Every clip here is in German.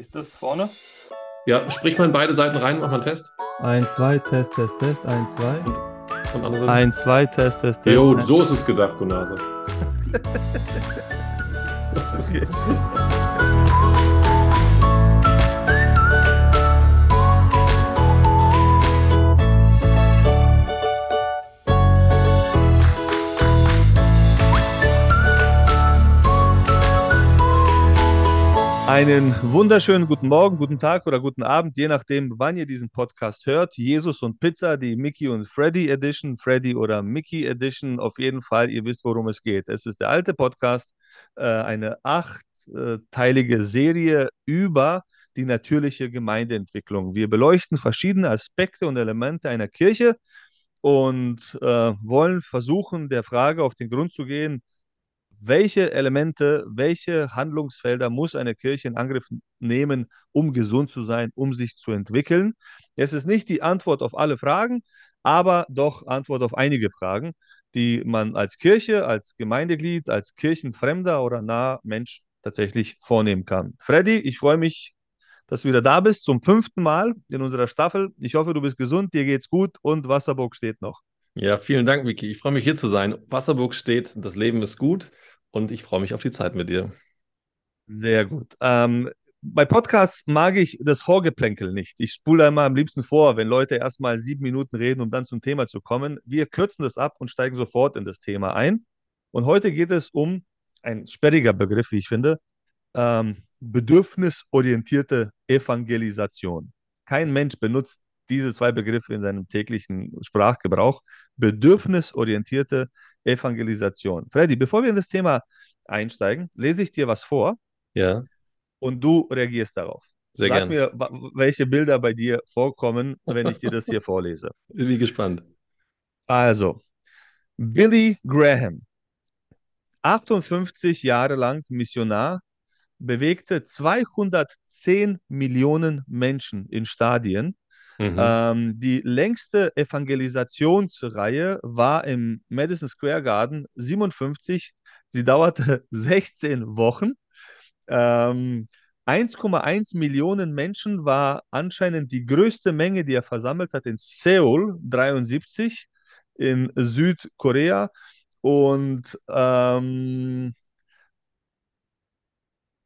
Ist das vorne? Ja, sprich mal in beide Seiten rein, mach mal einen Test. 1, 2, Test, Test, Test, 1, 2. Von anderen. 1, 2, Test, Test, Test. Jo, so ist es gedacht, du Nase. Okay. Einen wunderschönen guten Morgen, guten Tag oder guten Abend, je nachdem, wann ihr diesen Podcast hört. Jesus und Pizza, die Mickey und Freddy Edition, Freddy oder Mickey Edition. Auf jeden Fall, ihr wisst, worum es geht. Es ist der alte Podcast, äh, eine achtteilige Serie über die natürliche Gemeindeentwicklung. Wir beleuchten verschiedene Aspekte und Elemente einer Kirche und äh, wollen versuchen, der Frage auf den Grund zu gehen, welche Elemente, welche Handlungsfelder muss eine Kirche in Angriff nehmen, um gesund zu sein, um sich zu entwickeln. Es ist nicht die Antwort auf alle Fragen, aber doch Antwort auf einige Fragen, die man als Kirche, als Gemeindeglied, als kirchenfremder oder naher Mensch tatsächlich vornehmen kann. Freddy, ich freue mich, dass du wieder da bist, zum fünften Mal in unserer Staffel. Ich hoffe, du bist gesund, dir geht's gut und Wasserburg steht noch. Ja, vielen Dank, Vicky. Ich freue mich hier zu sein. Wasserburg steht, das Leben ist gut und ich freue mich auf die Zeit mit dir. Sehr gut. Ähm, bei Podcasts mag ich das Vorgeplänkel nicht. Ich spule immer am liebsten vor, wenn Leute erstmal sieben Minuten reden, um dann zum Thema zu kommen. Wir kürzen das ab und steigen sofort in das Thema ein. Und heute geht es um ein sperriger Begriff, wie ich finde, ähm, bedürfnisorientierte Evangelisation. Kein Mensch benutzt diese zwei Begriffe in seinem täglichen Sprachgebrauch. Bedürfnisorientierte Evangelisation. Freddy, bevor wir in das Thema einsteigen, lese ich dir was vor Ja, und du reagierst darauf. sehr Sag gerne. mir, welche Bilder bei dir vorkommen, wenn ich dir das hier vorlese. Bin gespannt. Also, Billy Graham, 58 Jahre lang Missionar, bewegte 210 Millionen Menschen in Stadien. Mhm. Ähm, die längste Evangelisationsreihe war im Madison Square Garden 57. Sie dauerte 16 Wochen. Ähm, 1,1 Millionen Menschen war anscheinend die größte Menge, die er versammelt hat in Seoul 73 in Südkorea. Und, ähm,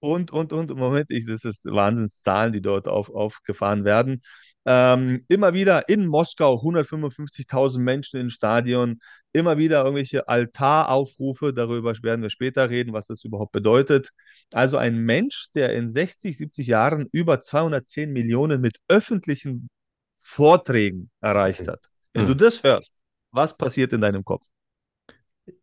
und, und, und, Moment, ich, das ist Wahnsinnszahlen, die dort auf, aufgefahren werden. Ähm, immer wieder in Moskau 155.000 Menschen im Stadion, immer wieder irgendwelche Altaraufrufe, darüber werden wir später reden, was das überhaupt bedeutet. Also ein Mensch, der in 60, 70 Jahren über 210 Millionen mit öffentlichen Vorträgen erreicht hat. Wenn du Mhm. das hörst, was passiert in deinem Kopf?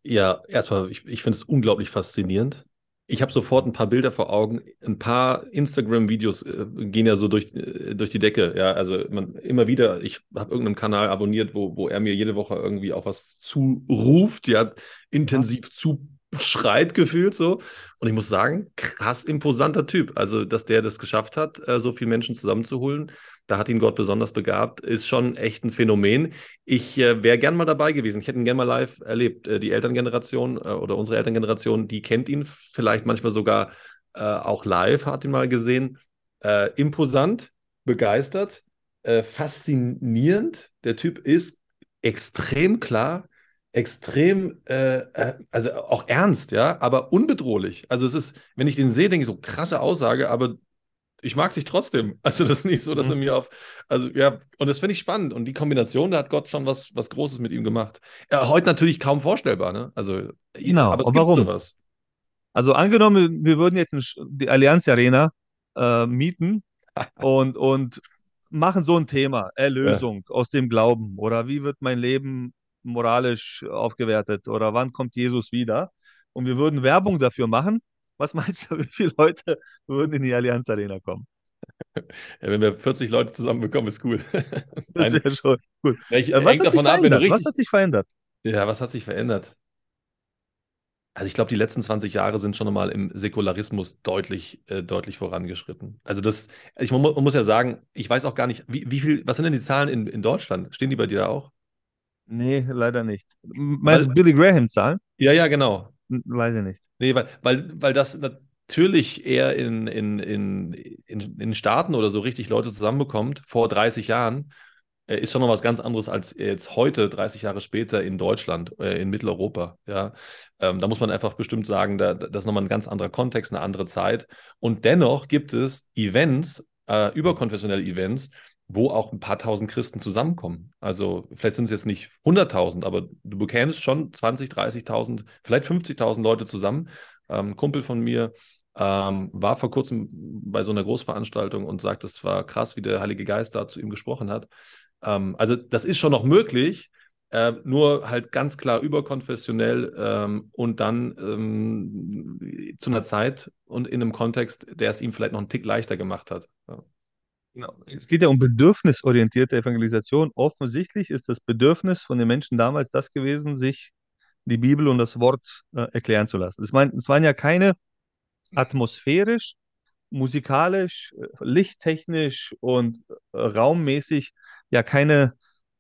Ja, erstmal, ich, ich finde es unglaublich faszinierend. Ich habe sofort ein paar Bilder vor Augen. Ein paar Instagram-Videos äh, gehen ja so durch, äh, durch die Decke. Ja, also man, immer wieder, ich habe irgendeinen Kanal abonniert, wo, wo er mir jede Woche irgendwie auch was zuruft, ja, intensiv zuschreit gefühlt so. Und ich muss sagen, krass imposanter Typ. Also, dass der das geschafft hat, äh, so viele Menschen zusammenzuholen, da hat ihn Gott besonders begabt, ist schon echt ein Phänomen. Ich äh, wäre gern mal dabei gewesen. Ich hätte ihn gern mal live erlebt. Äh, die Elterngeneration äh, oder unsere Elterngeneration, die kennt ihn vielleicht manchmal sogar äh, auch live, hat ihn mal gesehen. Äh, imposant, begeistert, faszinierend. Der Typ ist extrem klar, extrem, äh, äh, also auch ernst, ja, aber unbedrohlich. Also es ist, wenn ich den sehe, denke ich so, krasse Aussage, aber ich mag dich trotzdem. Also das ist nicht so, dass er Mhm. mir auf, also ja, und das finde ich spannend. Und die Kombination, da hat Gott schon was, was Großes mit ihm gemacht. Ja, heute natürlich kaum vorstellbar, ne? Also, Genau, aber es und gibt warum? sowas. Also angenommen, wir würden jetzt die Allianz Arena äh, mieten und, und machen so ein Thema, Erlösung aus dem Glauben oder wie wird mein Leben moralisch aufgewertet oder wann kommt Jesus wieder? Und wir würden Werbung dafür machen. Was meinst du, wie viele Leute würden in die Allianz Arena kommen? Ja, wenn wir 40 Leute zusammenbekommen, ist cool. Das wäre schon gut. ja, ich, Äh, was hat sich davon ab, verändert? Was richtig. hat sich verändert? Ja, was hat sich verändert? Also ich glaube, die letzten 20 Jahre sind schon nochmal im Säkularismus deutlich, äh, deutlich vorangeschritten. Also das, ich, man, mu- man muss ja sagen, ich weiß auch gar nicht, wie, wie viel, was sind denn die Zahlen in, in Deutschland? Stehen die bei dir da auch? Nee, leider nicht. Meinst Weil, du Billy Graham Zahlen? ja, ja, genau. Ich nicht. Nee, weil, weil, weil das na- natürlich eher in, in, in, in, in Staaten oder so richtig Leute zusammenbekommt, vor 30 Jahren, äh, ist schon noch was ganz anderes als jetzt heute, 30 Jahre später in Deutschland, äh, in Mitteleuropa. Ja, ähm, da muss man einfach bestimmt sagen, da, das ist nochmal ein ganz anderer Kontext, eine andere Zeit. Und dennoch gibt es Events, äh, überkonfessionelle Events, wo auch ein paar tausend Christen zusammenkommen. Also vielleicht sind es jetzt nicht 100.000, aber du bekämst schon 20, 30.000, vielleicht 50.000 Leute zusammen. Ähm, Kumpel von mir ähm, war vor kurzem bei so einer Großveranstaltung und sagt, es war krass, wie der Heilige Geist da zu ihm gesprochen hat. Ähm, also das ist schon noch möglich, äh, nur halt ganz klar überkonfessionell ähm, und dann ähm, zu einer Zeit und in einem Kontext, der es ihm vielleicht noch einen Tick leichter gemacht hat. Ja. Genau. Es geht ja um bedürfnisorientierte Evangelisation. Offensichtlich ist das Bedürfnis von den Menschen damals das gewesen, sich die Bibel und das Wort äh, erklären zu lassen. Es, mein, es waren ja keine atmosphärisch, musikalisch, äh, lichttechnisch und äh, raummäßig ja keine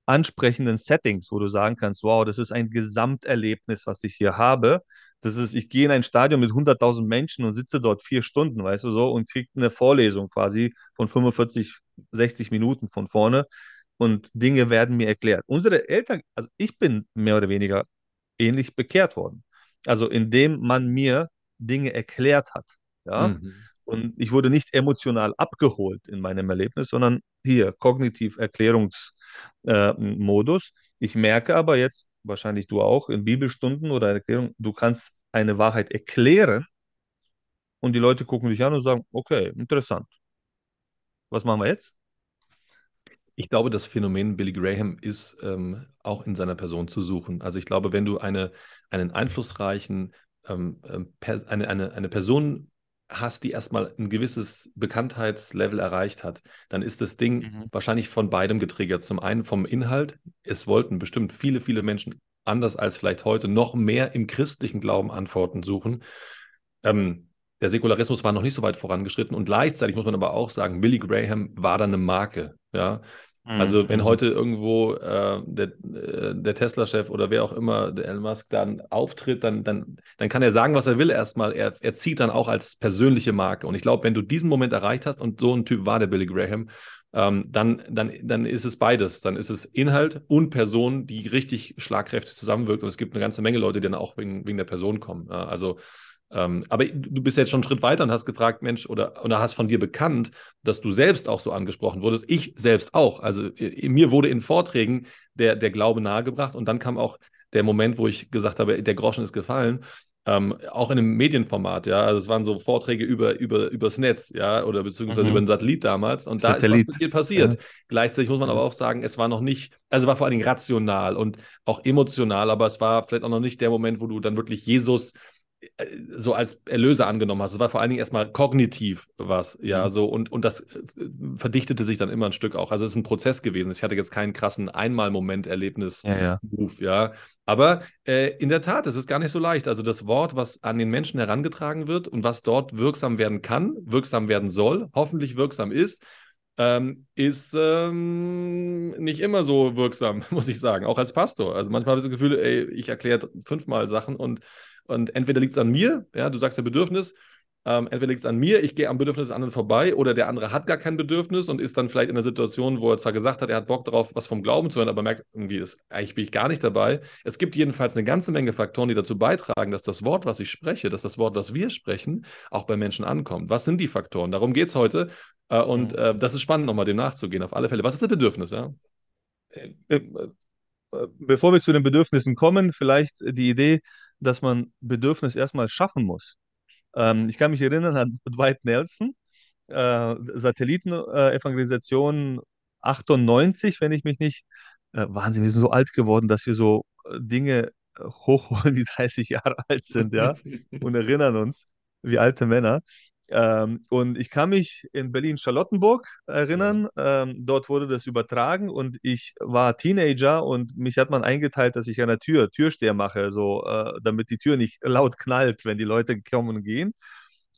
ansprechenden Settings, wo du sagen kannst, wow, das ist ein Gesamterlebnis, was ich hier habe. Das ist, ich gehe in ein Stadion mit 100.000 Menschen und sitze dort vier Stunden, weißt du so, und kriege eine Vorlesung quasi von 45, 60 Minuten von vorne und Dinge werden mir erklärt. Unsere Eltern, also ich bin mehr oder weniger ähnlich bekehrt worden. Also indem man mir Dinge erklärt hat. Ja. Mhm. Und ich wurde nicht emotional abgeholt in meinem Erlebnis, sondern hier kognitiv Erklärungsmodus. Äh, ich merke aber jetzt, wahrscheinlich du auch, in Bibelstunden oder Erklärung, du kannst eine Wahrheit erklären und die Leute gucken dich an und sagen, okay, interessant. Was machen wir jetzt? Ich glaube, das Phänomen Billy Graham ist ähm, auch in seiner Person zu suchen. Also ich glaube, wenn du eine, einen einflussreichen, ähm, ähm eine, eine, eine Person hast, die erstmal ein gewisses Bekanntheitslevel erreicht hat, dann ist das Ding mhm. wahrscheinlich von beidem getriggert. Zum einen vom Inhalt. Es wollten bestimmt viele, viele Menschen anders als vielleicht heute noch mehr im christlichen Glauben Antworten suchen. Ähm, der Säkularismus war noch nicht so weit vorangeschritten und gleichzeitig muss man aber auch sagen, Billy Graham war dann eine Marke. Ja, also wenn mhm. heute irgendwo äh, der, äh, der Tesla-Chef oder wer auch immer, der Elon Musk, dann auftritt, dann, dann, dann kann er sagen, was er will erstmal. Er, er zieht dann auch als persönliche Marke. Und ich glaube, wenn du diesen Moment erreicht hast, und so ein Typ war der Billy Graham, ähm, dann, dann, dann ist es beides. Dann ist es Inhalt und Person, die richtig schlagkräftig zusammenwirkt. Und es gibt eine ganze Menge Leute, die dann auch wegen, wegen der Person kommen. Also ähm, aber du bist jetzt schon einen Schritt weiter und hast gefragt, Mensch, oder, oder hast von dir bekannt, dass du selbst auch so angesprochen wurdest. Ich selbst auch. Also äh, mir wurde in Vorträgen der, der Glaube nahegebracht und dann kam auch der Moment, wo ich gesagt habe, der Groschen ist gefallen. Ähm, auch in einem Medienformat, ja. Also es waren so Vorträge über, über, übers Netz, ja, oder beziehungsweise mhm. über den Satellit damals. Und Satellit. da ist was viel passiert. Ja. Gleichzeitig muss man aber auch sagen, es war noch nicht, also war vor allen Dingen rational und auch emotional, aber es war vielleicht auch noch nicht der Moment, wo du dann wirklich Jesus so als Erlöser angenommen hast. Es war vor allen Dingen erstmal kognitiv was, ja, mhm. so und, und das äh, verdichtete sich dann immer ein Stück auch. Also es ist ein Prozess gewesen. Ich hatte jetzt keinen krassen Einmal-Moment-Erlebnis, ja, ja. ja. Aber äh, in der Tat, es ist gar nicht so leicht. Also das Wort, was an den Menschen herangetragen wird und was dort wirksam werden kann, wirksam werden soll, hoffentlich wirksam ist, ähm, ist ähm, nicht immer so wirksam, muss ich sagen, auch als Pastor. Also manchmal habe ich das Gefühl, ey, ich erkläre fünfmal Sachen und und entweder liegt es an mir, ja, du sagst ja Bedürfnis, ähm, entweder liegt es an mir, ich gehe am Bedürfnis des anderen vorbei, oder der andere hat gar kein Bedürfnis und ist dann vielleicht in einer Situation, wo er zwar gesagt hat, er hat Bock darauf, was vom Glauben zu hören, aber merkt, irgendwie ist, eigentlich bin ich gar nicht dabei. Es gibt jedenfalls eine ganze Menge Faktoren, die dazu beitragen, dass das Wort, was ich spreche, dass das Wort, das wir sprechen, auch bei Menschen ankommt. Was sind die Faktoren? Darum geht es heute. Äh, und mhm. äh, das ist spannend, nochmal dem nachzugehen, auf alle Fälle. Was ist das Bedürfnis? Ja? Äh, äh, bevor wir zu den Bedürfnissen kommen, vielleicht die Idee, dass man Bedürfnis erstmal schaffen muss. Ähm, ich kann mich erinnern an Dwight Nelson, äh, Satellitenevangelisation äh, 98, wenn ich mich nicht, äh, Wahnsinn, wir sind so alt geworden, dass wir so äh, Dinge äh, hochholen, die 30 Jahre alt sind, ja, und erinnern uns wie alte Männer. Ähm, und ich kann mich in Berlin-Charlottenburg erinnern. Ähm, dort wurde das übertragen und ich war Teenager und mich hat man eingeteilt, dass ich an der Tür Türsteher mache, so, äh, damit die Tür nicht laut knallt, wenn die Leute kommen und gehen.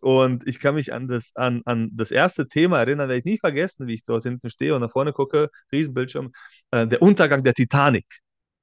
Und ich kann mich an das, an, an das erste Thema erinnern, werde ich nie vergessen, wie ich dort hinten stehe und nach vorne gucke, Riesenbildschirm, äh, der Untergang der Titanic.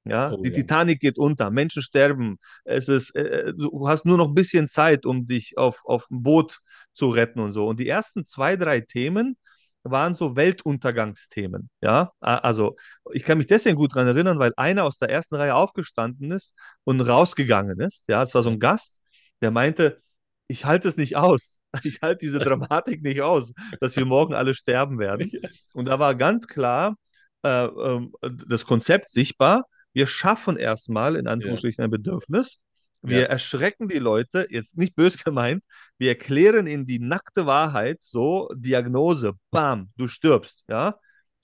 Ja, oh, die ja. Titanic geht unter, Menschen sterben. Es ist, äh, du hast nur noch ein bisschen Zeit, um dich auf, auf ein Boot zu retten und so. Und die ersten zwei, drei Themen waren so Weltuntergangsthemen. Ja, also ich kann mich deswegen gut daran erinnern, weil einer aus der ersten Reihe aufgestanden ist und rausgegangen ist. Ja, es war so ein Gast, der meinte, ich halte es nicht aus. Ich halte diese Dramatik nicht aus, dass wir morgen alle sterben werden. Und da war ganz klar äh, äh, das Konzept sichtbar. Wir schaffen erstmal in Anführungsstrichen ein Bedürfnis. Wir ja. erschrecken die Leute, jetzt nicht bös gemeint, wir erklären ihnen die nackte Wahrheit, so Diagnose, bam, du stirbst, ja,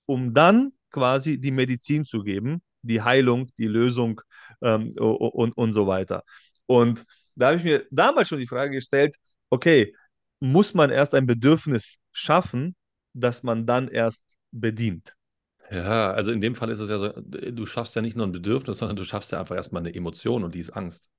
um dann quasi die Medizin zu geben, die Heilung, die Lösung ähm, und, und so weiter. Und da habe ich mir damals schon die Frage gestellt, okay, muss man erst ein Bedürfnis schaffen, das man dann erst bedient? Ja, also in dem Fall ist es ja so, du schaffst ja nicht nur ein Bedürfnis, sondern du schaffst ja einfach erstmal eine Emotion und die ist Angst.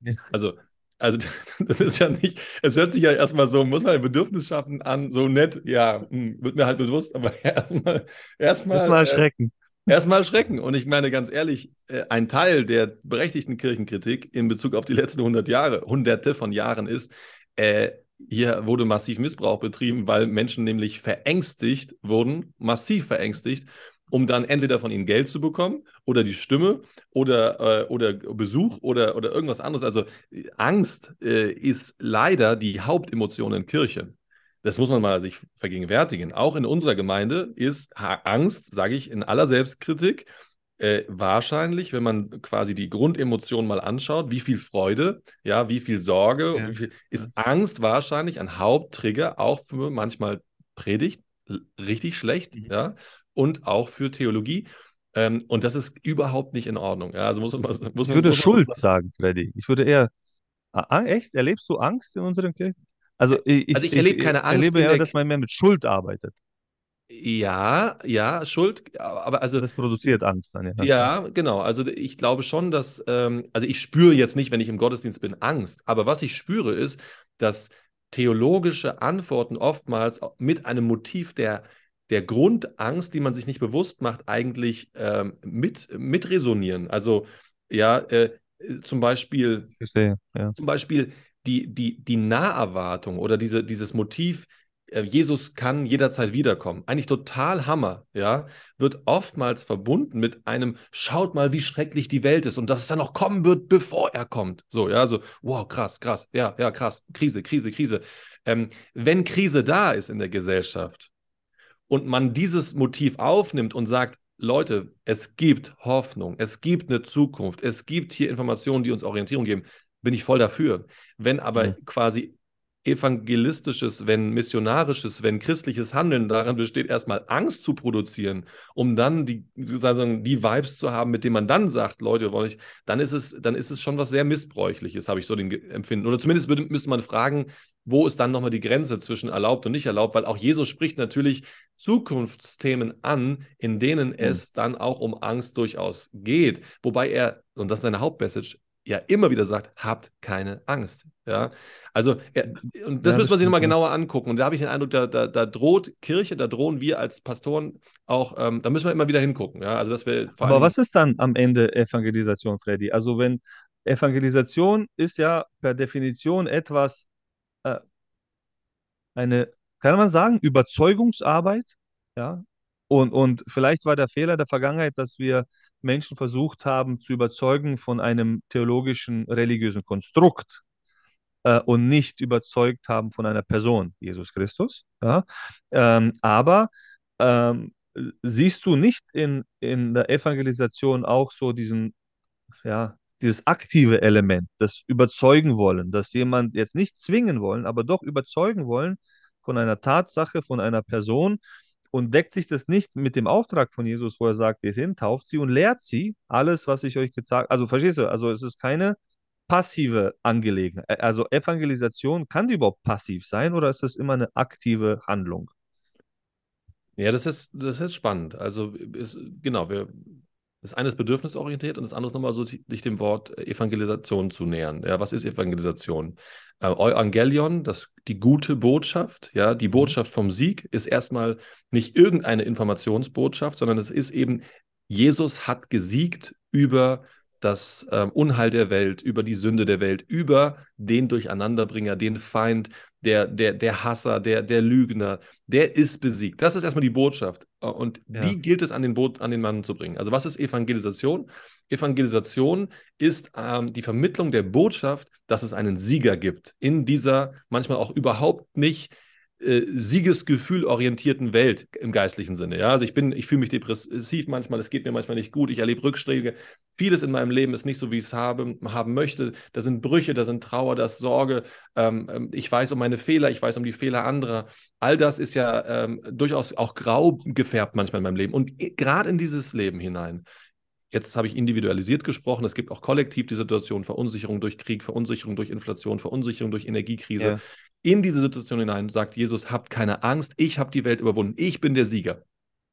Ja. Also, also das ist ja nicht, es hört sich ja erstmal so, muss man ein Bedürfnis schaffen an, so nett, ja, hm, wird mir halt bewusst, aber erstmal, erstmal. Erstmal erschrecken. Äh, erstmal erschrecken. Und ich meine ganz ehrlich, äh, ein Teil der berechtigten Kirchenkritik in Bezug auf die letzten 100 Jahre, hunderte von Jahren ist, äh, hier wurde massiv Missbrauch betrieben, weil Menschen nämlich verängstigt wurden, massiv verängstigt, um dann entweder von ihnen Geld zu bekommen oder die Stimme oder, äh, oder Besuch oder, oder irgendwas anderes. Also Angst äh, ist leider die Hauptemotion in Kirchen. Das muss man mal sich vergegenwärtigen. Auch in unserer Gemeinde ist Angst, sage ich in aller Selbstkritik, äh, wahrscheinlich, wenn man quasi die Grundemotion mal anschaut, wie viel Freude, ja, wie viel Sorge, ja. wie viel, ist Angst wahrscheinlich ein Haupttrigger, auch für manchmal Predigt, richtig schlecht, mhm. ja, und auch für Theologie. Ähm, und das ist überhaupt nicht in Ordnung. Ja, also muss man, muss man, ich würde Schuld sagen, Freddy. Ich würde eher. Ah, ah, echt? Erlebst du Angst in unseren Kirchen? Also ich, also ich, ich erlebe keine Angst. Ich erlebe ja, dass man mehr mit Schuld arbeitet. Ja, ja, Schuld, aber also. Das produziert Angst dann, ja. Ja, genau. Also ich glaube schon, dass, ähm, also ich spüre jetzt nicht, wenn ich im Gottesdienst bin, Angst, aber was ich spüre ist, dass theologische Antworten oftmals mit einem Motiv der, der Grundangst, die man sich nicht bewusst macht, eigentlich ähm, mit, mit resonieren. Also, ja, äh, zum Beispiel, sehe, ja. zum Beispiel die, die, die Naherwartung oder diese, dieses Motiv, Jesus kann jederzeit wiederkommen. Eigentlich total Hammer, ja, wird oftmals verbunden mit einem, schaut mal, wie schrecklich die Welt ist und dass es dann noch kommen wird, bevor er kommt. So, ja, so, wow, krass, krass, ja, ja, krass, Krise, Krise, Krise. Ähm, wenn Krise da ist in der Gesellschaft und man dieses Motiv aufnimmt und sagt, Leute, es gibt Hoffnung, es gibt eine Zukunft, es gibt hier Informationen, die uns Orientierung geben, bin ich voll dafür. Wenn aber mhm. quasi evangelistisches, wenn missionarisches, wenn christliches Handeln daran besteht, erstmal Angst zu produzieren, um dann die, sozusagen die Vibes zu haben, mit denen man dann sagt, Leute, wollen ich, dann ist es, dann ist es schon was sehr Missbräuchliches, habe ich so den Empfinden. Oder zumindest würde, müsste man fragen, wo ist dann nochmal die Grenze zwischen erlaubt und nicht erlaubt, weil auch Jesus spricht natürlich Zukunftsthemen an, in denen mhm. es dann auch um Angst durchaus geht. Wobei er, und das ist seine Hauptmessage, ja immer wieder sagt, habt keine Angst. Ja, also er, und das ja, müssen wir sich nochmal genauer angucken. Und da habe ich den Eindruck, da, da, da, droht Kirche, da drohen wir als Pastoren auch, ähm, da müssen wir immer wieder hingucken. Ja, also dass wir Aber was ist dann am Ende Evangelisation, Freddy? Also wenn Evangelisation ist ja per Definition etwas, äh, eine, kann man sagen, Überzeugungsarbeit, ja, und, und vielleicht war der Fehler der Vergangenheit, dass wir Menschen versucht haben zu überzeugen von einem theologischen, religiösen Konstrukt äh, und nicht überzeugt haben von einer Person, Jesus Christus. Ja? Ähm, aber ähm, siehst du nicht in, in der Evangelisation auch so diesen, ja, dieses aktive Element, das überzeugen wollen, dass jemand jetzt nicht zwingen wollen, aber doch überzeugen wollen von einer Tatsache, von einer Person, und deckt sich das nicht mit dem Auftrag von Jesus, wo er sagt, wir sind, tauft sie und lehrt sie alles, was ich euch gesagt habe. Also verstehst du, also es ist keine passive Angelegenheit. Also Evangelisation, kann die überhaupt passiv sein oder ist das immer eine aktive Handlung? Ja, das ist, das ist spannend. Also ist, genau, wir, das eine ist bedürfnisorientiert und das andere ist nochmal so, sich dem Wort Evangelisation zu nähern. Ja, was ist Evangelisation? Äh, Evangelion, das, die gute Botschaft, ja, die mhm. Botschaft vom Sieg ist erstmal nicht irgendeine Informationsbotschaft, sondern es ist eben Jesus hat gesiegt über das ähm, Unheil der Welt, über die Sünde der Welt, über den Durcheinanderbringer, den Feind, der, der, der Hasser, der, der Lügner, der ist besiegt. Das ist erstmal die Botschaft. Äh, und ja. die gilt es an den, Boot, an den Mann zu bringen. Also was ist Evangelisation? Evangelisation ist ähm, die Vermittlung der Botschaft, dass es einen Sieger gibt in dieser manchmal auch überhaupt nicht äh, Siegesgefühl orientierten Welt im geistlichen Sinne. Ja, also ich bin, ich fühle mich depressiv manchmal, es geht mir manchmal nicht gut, ich erlebe Rückschläge. Vieles in meinem Leben ist nicht so, wie ich es habe, haben möchte. Da sind Brüche, da sind Trauer, da ist Sorge. Ähm, ähm, ich weiß um meine Fehler, ich weiß um die Fehler anderer. All das ist ja ähm, durchaus auch grau gefärbt manchmal in meinem Leben. Und gerade in dieses Leben hinein Jetzt habe ich individualisiert gesprochen. Es gibt auch kollektiv die Situation Verunsicherung durch Krieg, Verunsicherung durch Inflation, Verunsicherung durch Energiekrise. Ja in diese Situation hinein sagt Jesus, habt keine Angst, ich habe die Welt überwunden, ich bin der Sieger.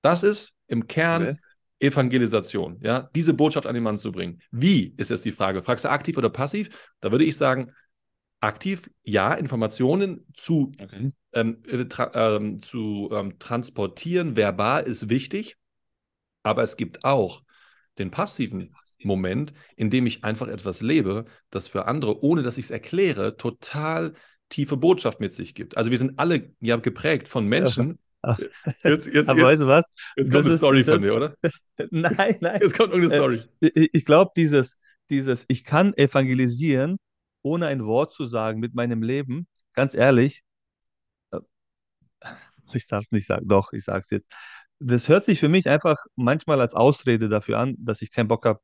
Das ist im Kern okay. Evangelisation, ja, diese Botschaft an den Mann zu bringen. Wie ist jetzt die Frage? Fragst du aktiv oder passiv? Da würde ich sagen, aktiv, ja, Informationen zu, okay. ähm, äh, tra ähm, zu ähm, transportieren, verbal ist wichtig, aber es gibt auch den passiven Moment, in dem ich einfach etwas lebe, das für andere, ohne dass ich es erkläre, total tiefe Botschaft mit sich gibt. Also wir sind alle ja geprägt von Menschen. Ja, jetzt, jetzt, aber jetzt, weißt du was? Jetzt kommt das eine Story von dir, oder? nein, nein. Jetzt kommt irgendeine Story. Ich, ich glaube, dieses, dieses, ich kann evangelisieren, ohne ein Wort zu sagen mit meinem Leben, ganz ehrlich, äh, ich darf es nicht sagen, doch, ich sage es jetzt. Das hört sich für mich einfach manchmal als Ausrede dafür an, dass ich keinen Bock habe,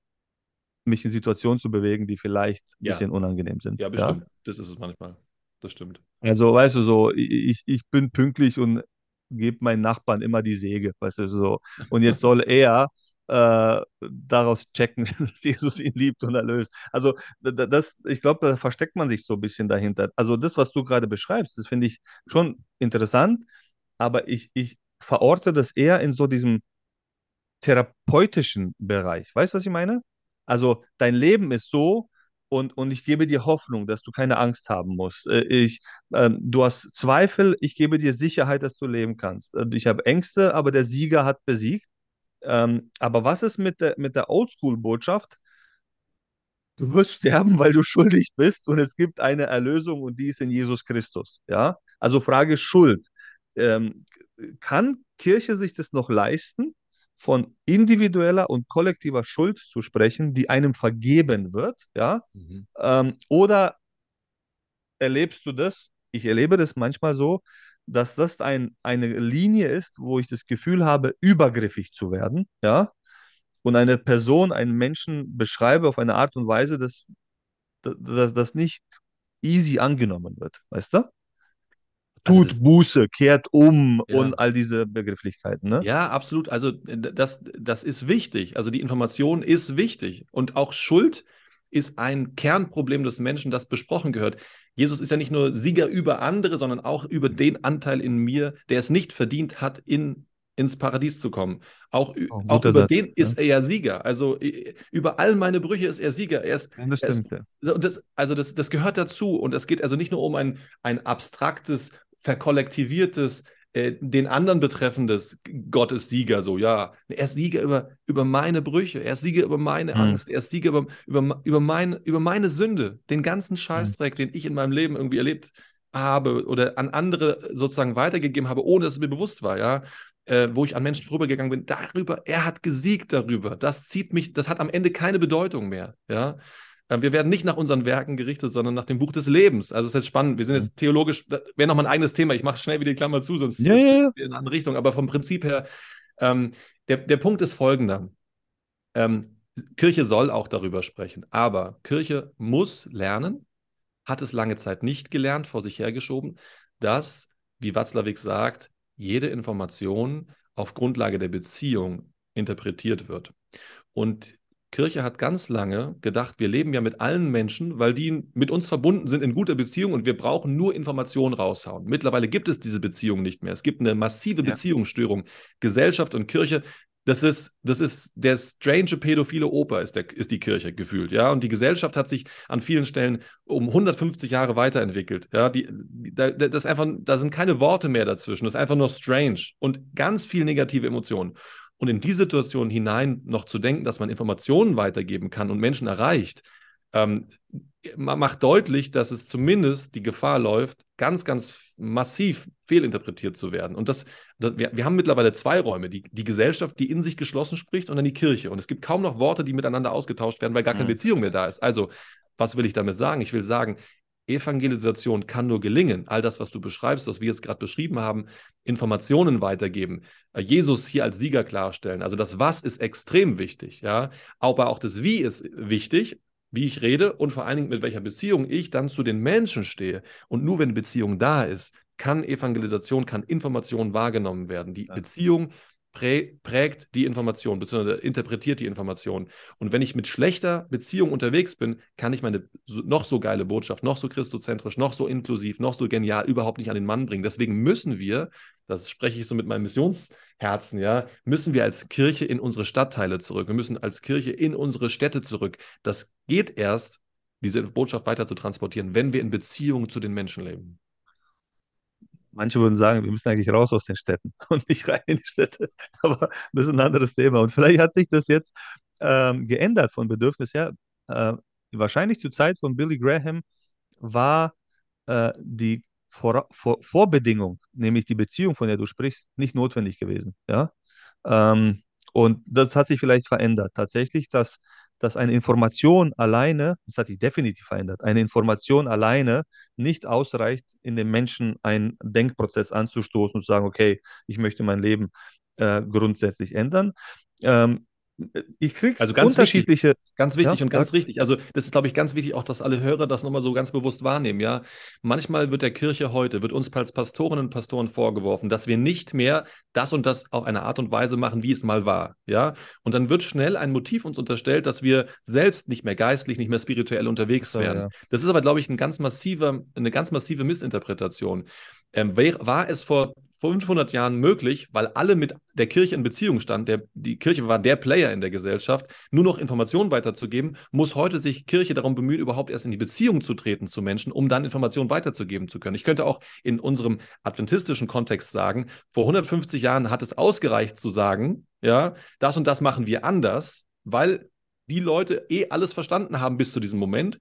mich in Situationen zu bewegen, die vielleicht ein ja. bisschen unangenehm sind. Ja, bestimmt. Ja? Das ist es manchmal das stimmt. Also, weißt du, so, ich, ich bin pünktlich und gebe meinen Nachbarn immer die Säge, weißt du, so. Und jetzt soll er äh, daraus checken, dass Jesus ihn liebt und erlöst. Also, das, ich glaube, da versteckt man sich so ein bisschen dahinter. Also, das, was du gerade beschreibst, das finde ich schon interessant, aber ich, ich verorte das eher in so diesem therapeutischen Bereich. Weißt du, was ich meine? Also, dein Leben ist so, und, und ich gebe dir Hoffnung, dass du keine Angst haben musst. Äh, ich, äh, du hast Zweifel, ich gebe dir Sicherheit, dass du leben kannst. Äh, ich habe Ängste, aber der Sieger hat besiegt. Ähm, aber was ist mit der, mit der Oldschool-Botschaft? Du wirst sterben, weil du schuldig bist und es gibt eine Erlösung und die ist in Jesus Christus. Ja? Also Frage Schuld. Ähm, kann Kirche sich das noch leisten? Von individueller und kollektiver Schuld zu sprechen, die einem vergeben wird, ja? Mhm. Ähm, oder erlebst du das? Ich erlebe das manchmal so, dass das ein, eine Linie ist, wo ich das Gefühl habe, übergriffig zu werden, ja? Und eine Person, einen Menschen beschreibe auf eine Art und Weise, dass das nicht easy angenommen wird, weißt du? Tut also Buße, kehrt um ja. und all diese Begrifflichkeiten. Ne? Ja, absolut. Also äh, das, das ist wichtig. Also die Information ist wichtig. Und auch Schuld ist ein Kernproblem des Menschen, das besprochen gehört. Jesus ist ja nicht nur Sieger über andere, sondern auch über den Anteil in mir, der es nicht verdient hat, in, ins Paradies zu kommen. Auch, oh, auch über Satz, den ja. ist er ja Sieger. Also über all meine Brüche ist er Sieger. Er ist, das stimmt, er ist, das, also das, das gehört dazu. Und es geht also nicht nur um ein, ein abstraktes verkollektiviertes, äh, den anderen betreffendes Gott ist Sieger, so, ja. Er ist Sieger über, über meine Brüche, er ist Sieger über meine mhm. Angst, er ist Sieger über, über, über, meine, über meine Sünde, den ganzen Scheißdreck, mhm. den ich in meinem Leben irgendwie erlebt habe oder an andere sozusagen weitergegeben habe, ohne dass es mir bewusst war, ja. Äh, wo ich an Menschen vorübergegangen bin, darüber, er hat gesiegt darüber. Das zieht mich, das hat am Ende keine Bedeutung mehr, ja. Äh, wir werden nicht nach unseren Werken gerichtet, sondern nach dem Buch des Lebens. Also es ist jetzt spannend. Wir sind jetzt theologisch, wäre nochmal ein eigenes Thema. Ich mache schnell wieder die Klammer zu, sonst ja, ja. in eine andere Richtung. Aber vom Prinzip her, ähm, der, der Punkt ist folgender. Ähm, Kirche soll auch darüber sprechen, aber Kirche muss lernen, hat es lange Zeit nicht gelernt, vor sich hergeschoben, dass, wie Watzlawick sagt, jede Information auf Grundlage der Beziehung interpretiert wird. Und Kirche hat ganz lange gedacht, wir leben ja mit allen Menschen, weil die mit uns verbunden sind in guter Beziehung und wir brauchen nur Informationen raushauen. Mittlerweile gibt es diese Beziehung nicht mehr. Es gibt eine massive ja. Beziehungsstörung. Gesellschaft und Kirche, das ist, das ist der strange pädophile Oper, ist, der, ist die Kirche gefühlt. Ja? Und die Gesellschaft hat sich an vielen Stellen um 150 Jahre weiterentwickelt. Ja? Die, da, das einfach, da sind keine Worte mehr dazwischen. Das ist einfach nur strange und ganz viel negative Emotionen. Und in die Situation hinein noch zu denken, dass man Informationen weitergeben kann und Menschen erreicht, ähm, macht deutlich, dass es zumindest die Gefahr läuft, ganz, ganz massiv fehlinterpretiert zu werden. Und das, das wir, wir, haben mittlerweile zwei Räume, die, die Gesellschaft, die in sich geschlossen spricht und dann die Kirche. Und es gibt kaum noch Worte, die miteinander ausgetauscht werden, weil gar keine mhm. Beziehung mehr da ist. Also, was will ich damit sagen? Ich will sagen, Evangelisation kann nur gelingen. All das, was du beschreibst, was wir jetzt gerade beschrieben haben, Informationen weitergeben, äh, Jesus hier als Sieger klarstellen. Also das Was ist extrem wichtig, ja. Aber auch das Wie ist wichtig wie ich rede und vor allen Dingen mit welcher Beziehung ich dann zu den Menschen stehe. Und nur wenn Beziehung da ist, kann Evangelisation, kann Information wahrgenommen werden. Die. Beziehung prägt die Information, beziehungsweise interpretiert die Information. Und wenn ich mit schlechter Beziehung unterwegs bin, kann ich meine noch so geile Botschaft, noch so christozentrisch, noch so inklusiv, noch so genial überhaupt nicht an den Mann bringen. Deswegen müssen wir, das spreche ich so mit meinem Missionsherzen, ja, müssen wir als Kirche in unsere Stadtteile zurück. Wir müssen als Kirche in unsere Städte zurück. Das geht erst, diese Botschaft weiter zu transportieren, wenn wir in Beziehung zu den Menschen leben. Manche würden sagen, wir müssen eigentlich raus aus den Städten und nicht rein in die Städte. Aber das ist ein anderes Thema. Und vielleicht hat sich das jetzt ähm, geändert von Bedürfnis her. Äh, wahrscheinlich zur Zeit von Billy Graham war äh, die Vor Vor Vorbedingung, nämlich die Beziehung, von der du sprichst, nicht notwendig gewesen. Ja? Ähm, und das hat sich vielleicht verändert. Tatsächlich, dass dass eine Information alleine, das hat sich definitiv verändert, eine Information alleine nicht ausreicht, in dem Menschen einen Denkprozess anzustoßen und zu sagen, okay, ich möchte mein Leben äh, grundsätzlich ändern. Ähm, ich kriege also ganz unterschiedliche. Wichtig, ganz wichtig ja, und ganz ja. richtig. Also, das ist, glaube ich, ganz wichtig, auch dass alle Hörer das nochmal so ganz bewusst wahrnehmen. Ja, manchmal wird der Kirche heute, wird uns als Pastorinnen und Pastoren vorgeworfen, dass wir nicht mehr das und das auf eine Art und Weise machen, wie es mal war. Ja, und dann wird schnell ein Motiv uns unterstellt, dass wir selbst nicht mehr geistlich, nicht mehr spirituell unterwegs so, werden. Ja. Das ist aber, glaube ich, ein ganz massiver, eine ganz massive Missinterpretation. Ähm, war es vor 500 Jahren möglich, weil alle mit der Kirche in Beziehung standen. Der, die Kirche war der Player in der Gesellschaft. Nur noch Informationen weiterzugeben, muss heute sich Kirche darum bemühen, überhaupt erst in die Beziehung zu treten zu Menschen, um dann Informationen weiterzugeben zu können. Ich könnte auch in unserem adventistischen Kontext sagen, vor 150 Jahren hat es ausgereicht zu sagen, ja, das und das machen wir anders, weil die Leute eh alles verstanden haben bis zu diesem Moment.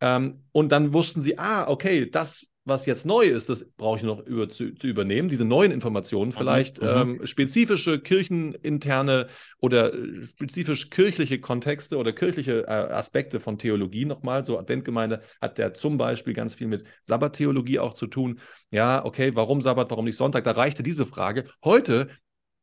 Ähm, und dann wussten sie, ah, okay, das was jetzt neu ist, das brauche ich noch über, zu, zu, übernehmen, diese neuen Informationen, mhm, vielleicht mhm. ähm, spezifische kircheninterne oder äh, spezifisch kirchliche Kontexte oder kirchliche äh, Aspekte von Theologie nochmal. So Adventgemeinde hat der zum Beispiel ganz viel mit Sabbattheologie auch zu tun. Ja, okay, warum Sabbat, warum nicht Sonntag? Da reichte diese Frage. Heute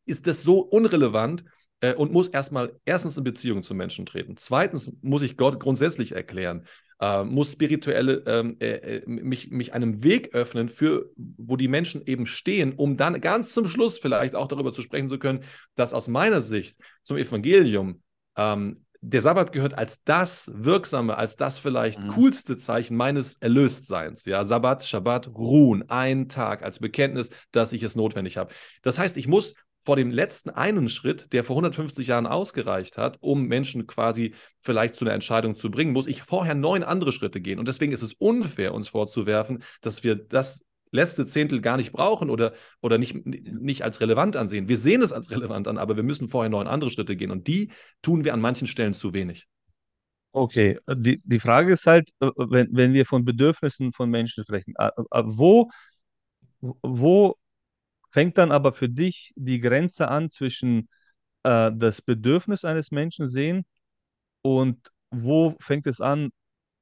ist das so unrelevant, äh, und muss erstmal erstens in Beziehung zu Menschen treten. Zweitens muss ich Gott grundsätzlich erklären äh, muss spirituelle ähm, äh, äh, mich, mich einem Weg öffnen, für wo die Menschen eben stehen, um dann ganz zum Schluss vielleicht auch darüber zu sprechen zu können, dass aus meiner Sicht zum Evangelium ähm, der Sabbat gehört als das wirksame, als das vielleicht mhm. coolste Zeichen meines Erlöstseins. Ja, Sabbat, Shabbat, Ruhen, ein Tag als Bekenntnis, dass ich es notwendig habe. Das heißt, ich muss vor dem letzten einen Schritt, der vor 150 Jahren ausgereicht hat, um Menschen quasi vielleicht zu einer Entscheidung zu bringen, muss ich vorher neun andere Schritte gehen. Und deswegen ist es unfair, uns vorzuwerfen, dass wir das letzte Zehntel gar nicht brauchen oder, oder nicht, nicht als relevant ansehen. Wir sehen es als relevant an, aber wir müssen vorher neun andere Schritte gehen. Und die tun wir an manchen Stellen zu wenig. Okay, die, die Frage ist halt, äh, wenn, wenn wir von Bedürfnissen von Menschen sprechen, äh, äh, wo, wo fängt dann aber für dich die Grenze an zwischen äh, das Bedürfnis eines Menschen sehen und wo fängt es an,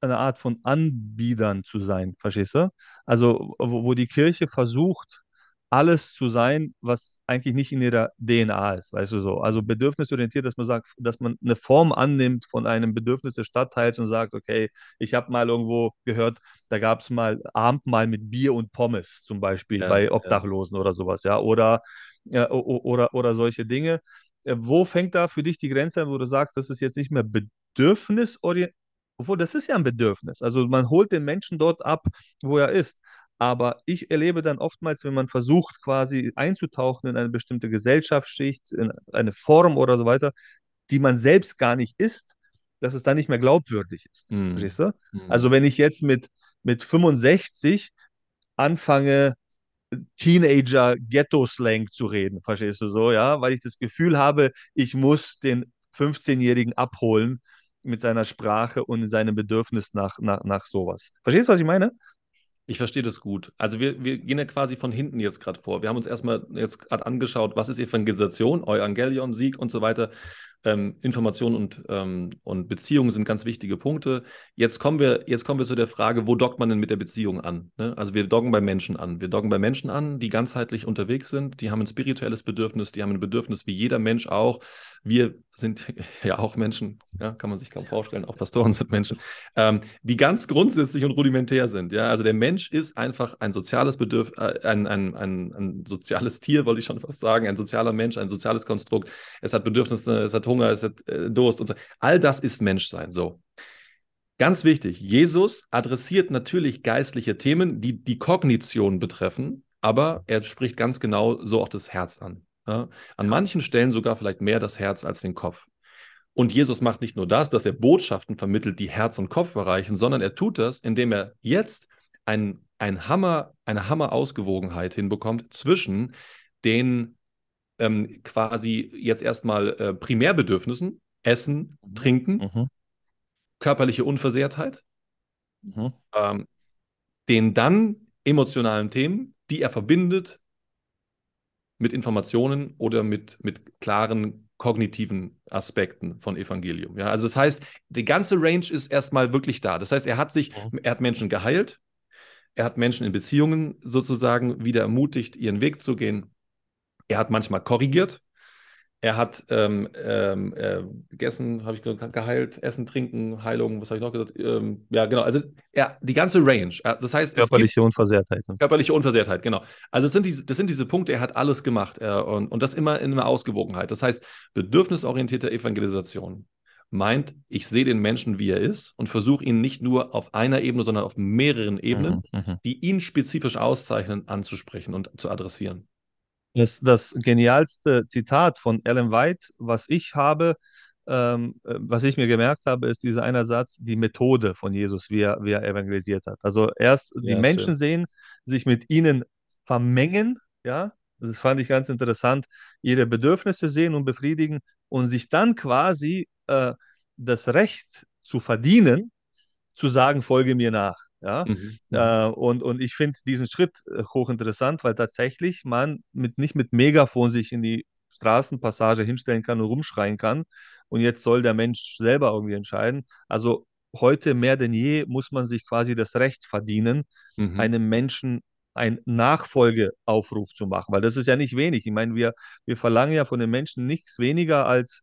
eine Art von Anbietern zu sein, verstehst du? Also, wo, wo die Kirche versucht, alles zu sein, was eigentlich nicht in ihrer DNA ist, weißt du so. Also bedürfnisorientiert, dass man sagt, dass man eine Form annimmt von einem Bedürfnis des Stadtteils und sagt, okay, ich habe mal irgendwo gehört, da gab es mal Abendmahl mit Bier und Pommes zum Beispiel ja, bei Obdachlosen ja. oder sowas, ja, oder, ja, oder, oder solche Dinge. Äh, wo fängt da für dich die Grenze an, wo du sagst, das ist jetzt nicht mehr bedürfnisorientiert? Obwohl, das ist ja ein Bedürfnis. Also man holt den Menschen dort ab, wo er ist. Aber ich erlebe dann oftmals, wenn man versucht, quasi einzutauchen in eine bestimmte Gesellschaftsschicht, in eine Form oder so weiter, die man selbst gar nicht ist, dass es dann nicht mehr glaubwürdig ist. Mhm. Verstehst du? Mhm. Also wenn ich jetzt mit, mit 65 anfange, Teenager-Ghetto-Slang zu reden, verstehst du so, ja? Weil ich das Gefühl habe, ich muss den 15-Jährigen abholen mit seiner Sprache und seinem Bedürfnis nach, nach, nach sowas. Verstehst du, was ich meine? Ich verstehe das gut. Also wir, wir gehen ja quasi von hinten jetzt gerade vor. Wir haben uns erstmal jetzt gerade angeschaut, was ist Evangelisation, Evangelion, Sieg und so weiter. Ähm, Information und, ähm, und Beziehungen sind ganz wichtige Punkte. Jetzt kommen wir, jetzt kommen wir zu der Frage, wo dockt man denn mit der Beziehung an? Ne? Also wir doggen bei Menschen an. Wir doggen bei Menschen an, die ganzheitlich unterwegs sind, die haben ein spirituelles Bedürfnis, die haben ein Bedürfnis wie jeder Mensch auch. Wir sind ja auch Menschen, ja, kann man sich kaum vorstellen, auch Pastoren sind Menschen, ähm, die ganz grundsätzlich und rudimentär sind. Ja? Also der Mensch ist einfach ein soziales Bedürfnis, äh, ein, ein, ein, ein soziales Tier, wollte ich schon fast sagen, ein sozialer Mensch, ein soziales Konstrukt. Es hat Bedürfnisse, es hat Hunger, es hat äh, Durst und so. All das ist Menschsein. So. Ganz wichtig, Jesus adressiert natürlich geistliche Themen, die die Kognition betreffen, aber er spricht ganz genau so auch das Herz an. Ja? An manchen Stellen sogar vielleicht mehr das Herz als den Kopf. Und Jesus macht nicht nur das, dass er Botschaften vermittelt, die Herz und Kopf erreichen, sondern er tut das, indem er jetzt ein, ein Hammer, eine Hammer-Ausgewogenheit hinbekommt zwischen den ähm, quasi jetzt erstmal äh, Primärbedürfnissen, Essen, mhm. Trinken, mhm. körperliche Unversehrtheit, mhm. ähm, den dann emotionalen Themen, die er verbindet mit Informationen oder mit, mit klaren kognitiven Aspekten von Evangelium. Ja, also das heißt, die ganze Range ist erstmal wirklich da. Das heißt, er hat sich, mhm. er hat Menschen geheilt, er hat Menschen in Beziehungen sozusagen wieder ermutigt, ihren Weg zu gehen. Er hat manchmal korrigiert. Er hat ähm, ähm, äh, gegessen, habe ich geheilt, Essen, Trinken, Heilung, was habe ich noch gesagt? Ähm, ja, genau. Also er, die ganze Range. Das heißt, körperliche Unversehrtheit. Ne? Körperliche Unversehrtheit, genau. Also es sind die, das sind diese Punkte, er hat alles gemacht äh, und, und das immer in einer Ausgewogenheit. Das heißt, bedürfnisorientierte Evangelisation meint, ich sehe den Menschen, wie er ist und versuche ihn nicht nur auf einer Ebene, sondern auf mehreren Ebenen, mhm, mhm. die ihn spezifisch auszeichnen, anzusprechen und zu adressieren. Das, das genialste Zitat von Ellen White, was ich habe, ähm, äh, was ich mir gemerkt habe, ist dieser eine Satz, die Methode von Jesus, wie er, wie er evangelisiert hat. Also erst die ja, Menschen schön. sehen, sich mit ihnen vermengen, ja, das fand ich ganz interessant, ihre Bedürfnisse sehen und befriedigen und sich dann quasi äh, das Recht zu verdienen, zu sagen, folge mir nach. Ja? Mhm. mhm. Äh, und, und ich finde diesen Schritt äh, hochinteressant, weil tatsächlich man mit, nicht mit Megafon sich in die Straßenpassage hinstellen kann und rumschreien kann. Und jetzt soll der Mensch selber irgendwie entscheiden. Also heute mehr denn je muss man sich quasi das Recht verdienen, mhm. einem Menschen einen Nachfolgeaufruf zu machen, weil das ist ja nicht wenig. Ich meine, wir, wir verlangen ja von den Menschen nichts weniger als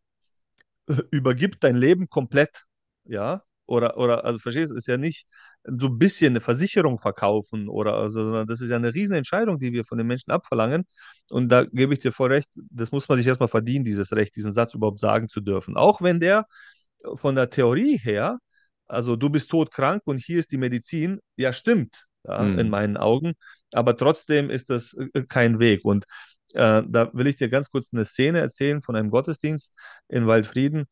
äh, übergib dein Leben komplett, ja, oder, oder also verstehst du, ist ja nicht so ein bisschen eine Versicherung verkaufen oder also, sondern das ist ja eine Riesenentscheidung, die wir von den Menschen abverlangen. Und da gebe ich dir voll recht, das muss man sich erstmal verdienen, dieses Recht, diesen Satz überhaupt sagen zu dürfen. Auch wenn der von der Theorie her, also du bist todkrank und hier ist die Medizin, ja stimmt, ja, hm. in meinen Augen, aber trotzdem ist das äh, kein Weg. Und äh, da will ich dir ganz kurz eine Szene erzählen von einem Gottesdienst in Waldfrieden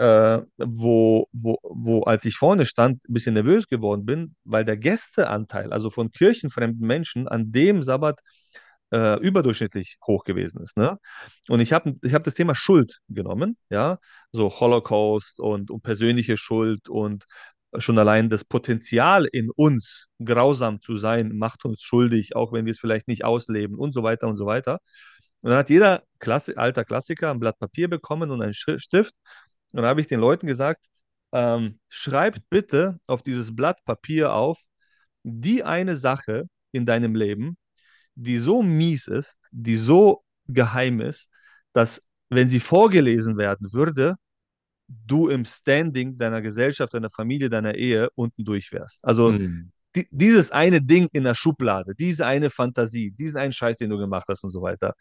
äh, wo, wo, wo, als ich vorne stand, ein bisschen nervös geworden bin, weil der Gästeanteil, also von kirchenfremden Menschen, an dem Sabbat äh, überdurchschnittlich hoch gewesen ist. Ne? Und ich habe ich hab das Thema Schuld genommen, ja, so Holocaust und, und persönliche Schuld und schon allein das Potenzial in uns, grausam zu sein, macht uns schuldig, auch wenn wir es vielleicht nicht ausleben und so weiter und so weiter. Und dann hat jeder Klassi alter Klassiker ein Blatt Papier bekommen und einen Stift und dann habe ich den Leuten gesagt, ähm, schreibt bitte auf dieses Blatt Papier auf, die eine Sache in deinem Leben, die so mies ist, die so geheim ist, dass wenn sie vorgelesen werden würde, du im Standing deiner Gesellschaft, deiner Familie, deiner Ehe unten durch wärst. Also mhm. die, dieses eine Ding in der Schublade, diese eine Fantasie, diesen einen Scheiß, den du gemacht hast und so weiter.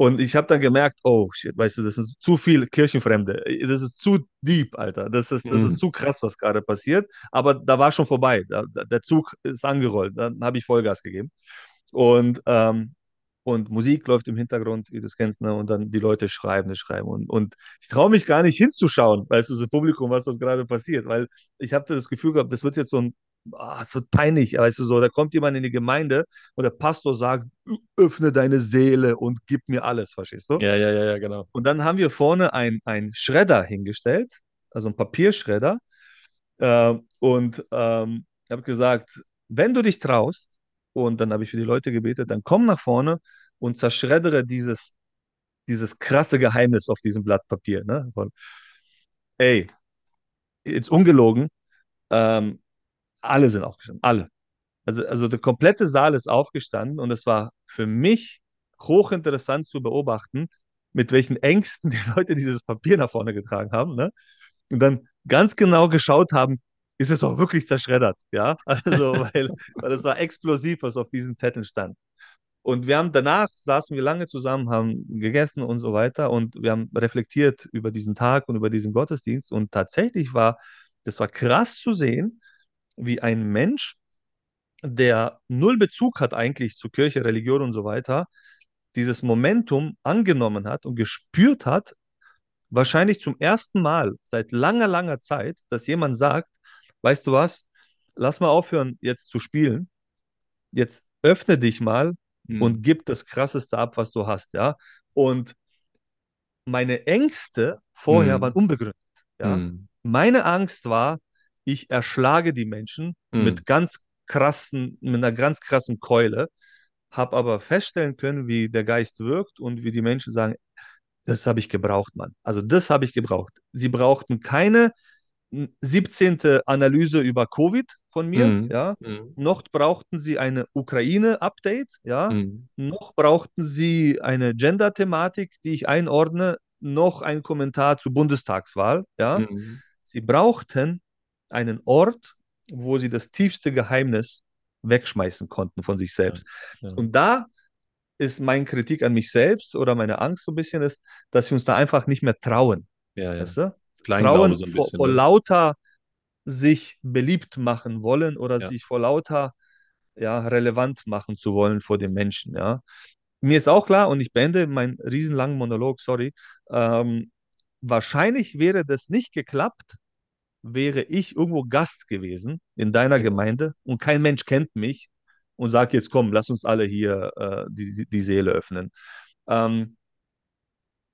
Und ich habe dann gemerkt, oh shit, weißt du, das sind zu viele Kirchenfremde. Das ist zu deep, Alter. Das ist, das mhm. ist zu krass, was gerade passiert. Aber da war schon vorbei. Da, der Zug ist angerollt. Dann habe ich Vollgas gegeben. Und, ähm, und Musik läuft im Hintergrund, wie du es kennst, ne? und dann die Leute schreiben, schreiben. Und, und ich traue mich gar nicht hinzuschauen, weißt du, das Publikum, was dort gerade passiert, weil ich habe das Gefühl gehabt, das wird jetzt so ein oh, es wird peinlich, weißt du so, da kommt jemand in die Gemeinde und der Pastor sagt, öffne deine Seele und gib mir alles, verstehst du? Ja, ja, ja, ja, genau. Und dann haben wir vorne ein, ein Schredder hingestellt, also ein Papierschredder. Äh, und ähm, habe gesagt, wenn du dich traust, und dann habe ich für die Leute gebetet, dann komm nach vorne und zerschreddere dieses, dieses krasse Geheimnis auf diesem Blatt Papier. Ne? Von, ey, jetzt ungelogen, ähm, alle sind aufgestanden, alle. Also, also der komplette Saal ist aufgestanden und es war für mich hochinteressant zu beobachten, mit welchen Ängsten die Leute dieses Papier nach vorne getragen haben. Ne? Und dann ganz genau geschaut haben, ist es auch wirklich zerschreddert, ja? Also, weil, weil es war explosiv, was auf diesen Zetteln stand. Und wir haben danach saßen wir lange zusammen, haben gegessen und so weiter und wir haben reflektiert über diesen Tag und über diesen Gottesdienst und tatsächlich war, das war krass zu sehen, wie ein Mensch, der null Bezug hat eigentlich zu Kirche, Religion und so weiter, dieses Momentum angenommen hat und gespürt hat, wahrscheinlich zum ersten Mal seit langer, langer Zeit, dass jemand sagt, weißt du was, lass mal aufhören jetzt zu spielen, jetzt öffne dich mal hm. und gib das Krasseste ab, was du hast, ja. Und meine Ängste vorher hm. waren unbegründet, ja. Hm. Meine Angst war, ich erschlage die Menschen hm. mit ganz krassen, mit einer ganz krassen Keule, habe aber feststellen können, wie der Geist wirkt und wie die Menschen sagen, das habe ich gebraucht, Mann. Also das habe ich gebraucht. Sie brauchten keine 17. Analyse über Covid von mir, mhm. ja. Mhm. Noch brauchten sie eine Ukraine-Update, ja. Mhm. Noch brauchten sie eine Gender-Thematik, die ich einordne, noch ein Kommentar zur Bundestagswahl, ja. Mhm. Sie brauchten einen Ort, wo sie das tiefste Geheimnis wegschmeißen konnten von sich selbst. Ja, ja. Und da ist meine Kritik an mich selbst oder meine Angst so ein bisschen ist, dass wir uns da einfach nicht mehr trauen. Ja, ja. Weißt du? trauen so vor, vor ne? lauter sich beliebt machen wollen oder ja. sich vor lauter ja, relevant machen zu wollen vor den Menschen. Ja. Mir ist auch klar, und ich beende meinen riesenlangen Monolog, sorry, ähm, wahrscheinlich wäre das nicht geklappt, wäre ich irgendwo Gast gewesen in deiner ja. Gemeinde und kein Mensch kennt mich und sagt jetzt, komm, lass uns alle hier äh, die, die Seele öffnen. Ähm,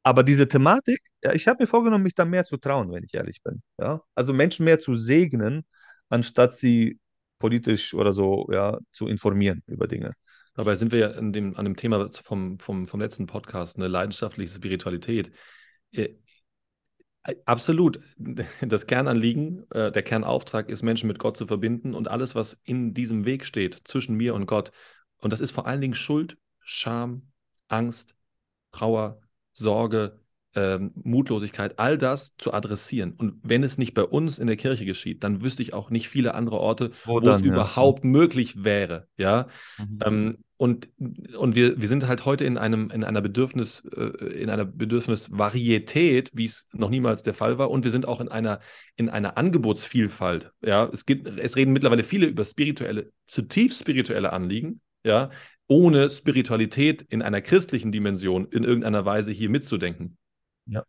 aber diese Thematik, ja, ich habe mir vorgenommen, mich da mehr zu trauen, wenn ich ehrlich bin. Ja? Also Menschen mehr zu segnen, anstatt sie politisch oder so ja, zu informieren über Dinge. Dabei sind wir ja an dem, an dem Thema vom, vom, vom letzten Podcast, eine leidenschaftliche Spiritualität. Absolut. Das Kernanliegen, äh, der Kernauftrag ist, Menschen mit Gott zu verbinden und alles, was in diesem Weg steht, zwischen mir und Gott. Und das ist vor allen Dingen Schuld, Scham, Angst, Trauer, Sorge, ähm, Mutlosigkeit, all das zu adressieren. Und wenn es nicht bei uns in der Kirche geschieht, dann wüsste ich auch nicht viele andere Orte, wo, wo dann, es ja. überhaupt möglich wäre. Ja. Mhm. Ähm, und, und wir, wir sind halt heute in einem, in einer Bedürfnis, äh, in einer Bedürfnisvarietät, wie es noch niemals der Fall war. Und wir sind auch in einer, in einer Angebotsvielfalt. Ja, es gibt, es reden mittlerweile viele über spirituelle, zutiefst spirituelle Anliegen. Ja, ohne Spiritualität in einer christlichen Dimension in irgendeiner Weise hier mitzudenken. Ja.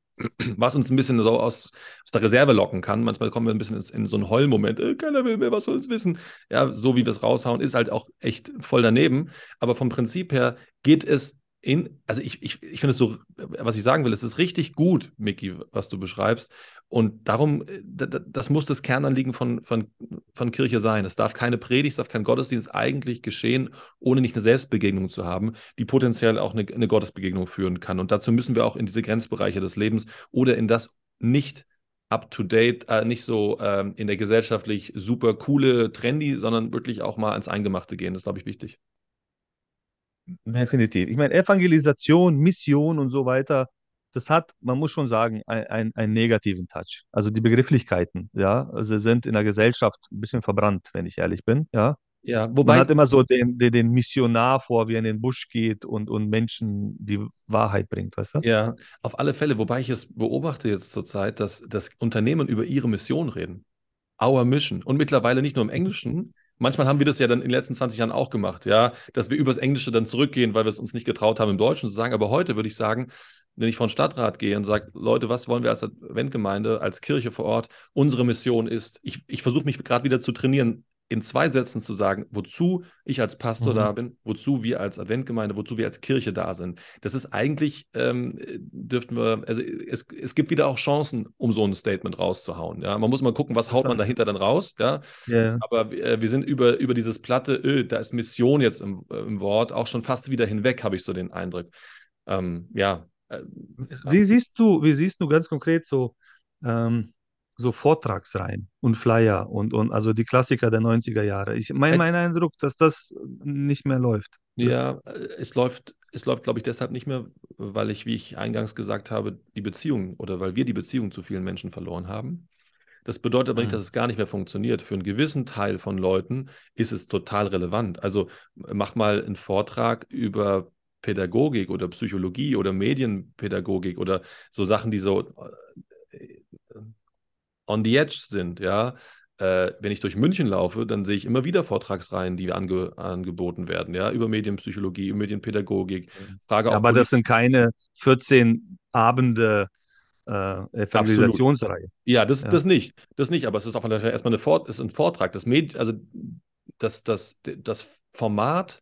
Was uns ein bisschen so aus, aus der Reserve locken kann. Manchmal kommen wir ein bisschen in, so einen Heulmoment. Äh, keiner will mehr was von uns wissen. Ja, so wie wir es raushauen, ist halt auch echt voll daneben. Aber vom Prinzip her geht es in, also ich, ich, ich finde es so, was ich sagen will, es ist richtig gut, Micky, was du beschreibst. Und darum, äh, das muss das Kernanliegen von, von, von Kirche sein. Es darf keine Predigt, es darf kein Gottesdienst eigentlich geschehen, ohne nicht eine Selbstbegegnung zu haben, die potenziell auch eine, eine Gottesbegegnung führen kann. Und dazu müssen wir auch in diese Grenzbereiche des Lebens oder in das nicht up-to-date, äh, nicht so äh, in der gesellschaftlich super coole, trendy, sondern wirklich auch mal ans Eingemachte gehen. Das ist, glaube ich, wichtig. Definitiv. Ich meine, Evangelisation, Mission und so weiter, das hat, man muss schon sagen, einen ein negativen Touch. Also die Begrifflichkeiten, ja, also sind in der Gesellschaft ein bisschen verbrannt, wenn ich ehrlich bin, ja. Ja, wobei. Man hat immer so den, den, den Missionar vor, wie er in den Busch geht und, und Menschen die Wahrheit bringt, weißt du? Ja, auf alle Fälle, wobei ich es beobachte jetzt zurzeit, dass, dass Unternehmen über ihre Mission reden. Our Mission. Und mittlerweile nicht nur im Englischen, Manchmal haben wir das ja dann in den letzten 20 Jahren auch gemacht, ja, dass wir übers Englische dann zurückgehen, weil wir es uns nicht getraut haben, im Deutschen zu sagen. Aber heute würde ich sagen, wenn ich von Stadtrat gehe und sage, Leute, was wollen wir als Adventgemeinde, als Kirche vor Ort? Unsere Mission ist, ich, ich versuche mich gerade wieder zu trainieren, in zwei Sätzen zu sagen, wozu ich als Pastor Mhm. da bin, wozu wir als Adventgemeinde, wozu wir als Kirche da sind. Das ist eigentlich, ähm, dürften wir, also es, es gibt wieder auch Chancen, um so ein Statement rauszuhauen. Ja? Man muss mal gucken, was haut man dahinter dann raus. Ja? Ja, Aber äh, wir sind über, über dieses platte, öh, da ist Mission jetzt im, äh, im Wort, auch schon fast wieder hinweg, habe ich so den Eindruck. Ähm, ja. Äh, Wie siehst du, wie siehst du ganz konkret so, ähm, so Vortragsreihen und Flyer und, und also die Klassiker der 90er Jahre? Ich mein, Äh, mein Eindruck, dass das nicht mehr läuft. Ja, äh, es läuft, es läuft, glaube ich, deshalb nicht mehr, weil ich, wie ich eingangs gesagt habe, die Beziehung oder weil wir die Beziehung zu vielen Menschen verloren haben. Das bedeutet aber nicht, dass Mhm. es gar nicht mehr funktioniert. Für einen gewissen Teil von Leuten ist es total relevant. Also mach mal einen Vortrag über Pädagogik oder Psychologie oder Medienpädagogik oder so Sachen, die so äh, on the edge sind, ja. Äh, wenn ich durch München laufe, dann sehe ich immer wieder Vortragsreihen, die ange angeboten werden, ja, über Medienpsychologie, über Medienpädagogik. Frage auch Aber das sind keine 14 Abende äh, Evangelisationsreihe. Ja, das, Ja. das nicht. Das nicht, aber es ist auch erstmal eine Fort ist ein Vortrag. Das Med also das, das, das Format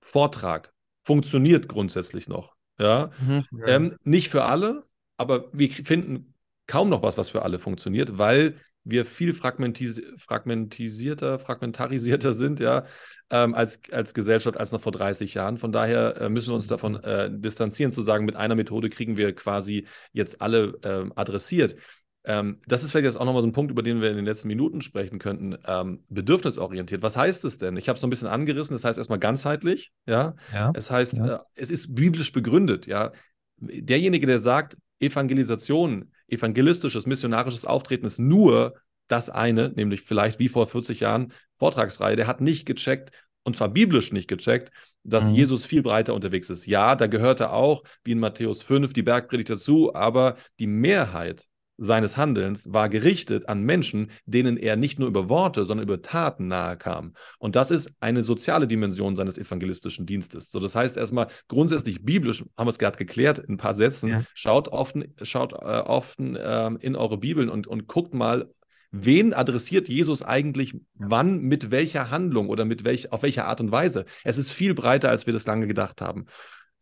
Vortrag funktioniert grundsätzlich noch. Ja. Mhm. Ähm, nicht für alle, aber wir finden kaum noch was, was für alle funktioniert, weil wir viel fragmentis fragmentisierter, fragmentarisierter sind, ja, ähm, als, als Gesellschaft als noch vor 30 Jahren. Von daher äh, müssen wir uns davon äh, distanzieren, zu sagen, mit einer Methode kriegen wir quasi jetzt alle ähm, adressiert. Ähm, das ist vielleicht jetzt auch nochmal so ein Punkt, über den wir in den letzten Minuten sprechen könnten. Ähm, bedürfnisorientiert. Was heißt es denn? Ich habe es so ein bisschen angerissen. Das heißt erstmal ganzheitlich, ja. ja. Es heißt, Ja. äh, es ist biblisch begründet, ja. Derjenige, der sagt, Evangelisation, evangelistisches, missionarisches Auftreten ist nur das eine, nämlich vielleicht wie vor 40 Jahren Vortragsreihe, der hat nicht gecheckt, und zwar biblisch nicht gecheckt, dass Mhm. Jesus viel breiter unterwegs ist. Ja, da gehörte auch, wie in Matthäus 5, die Bergpredigt dazu, aber die Mehrheit seines Handelns war gerichtet an Menschen, denen er nicht nur über Worte, sondern über Taten nahe kam. Und das ist eine soziale Dimension seines evangelistischen Dienstes. So, das heißt erstmal grundsätzlich biblisch, haben wir es gerade geklärt in ein paar Sätzen, Ja. schaut oft, schaut, äh, oft ähm, in eure Bibeln und, und guckt mal, wen adressiert Jesus eigentlich wann, mit welcher Handlung oder mit welch, auf welche Art und Weise. Es ist viel breiter, als wir das lange gedacht haben.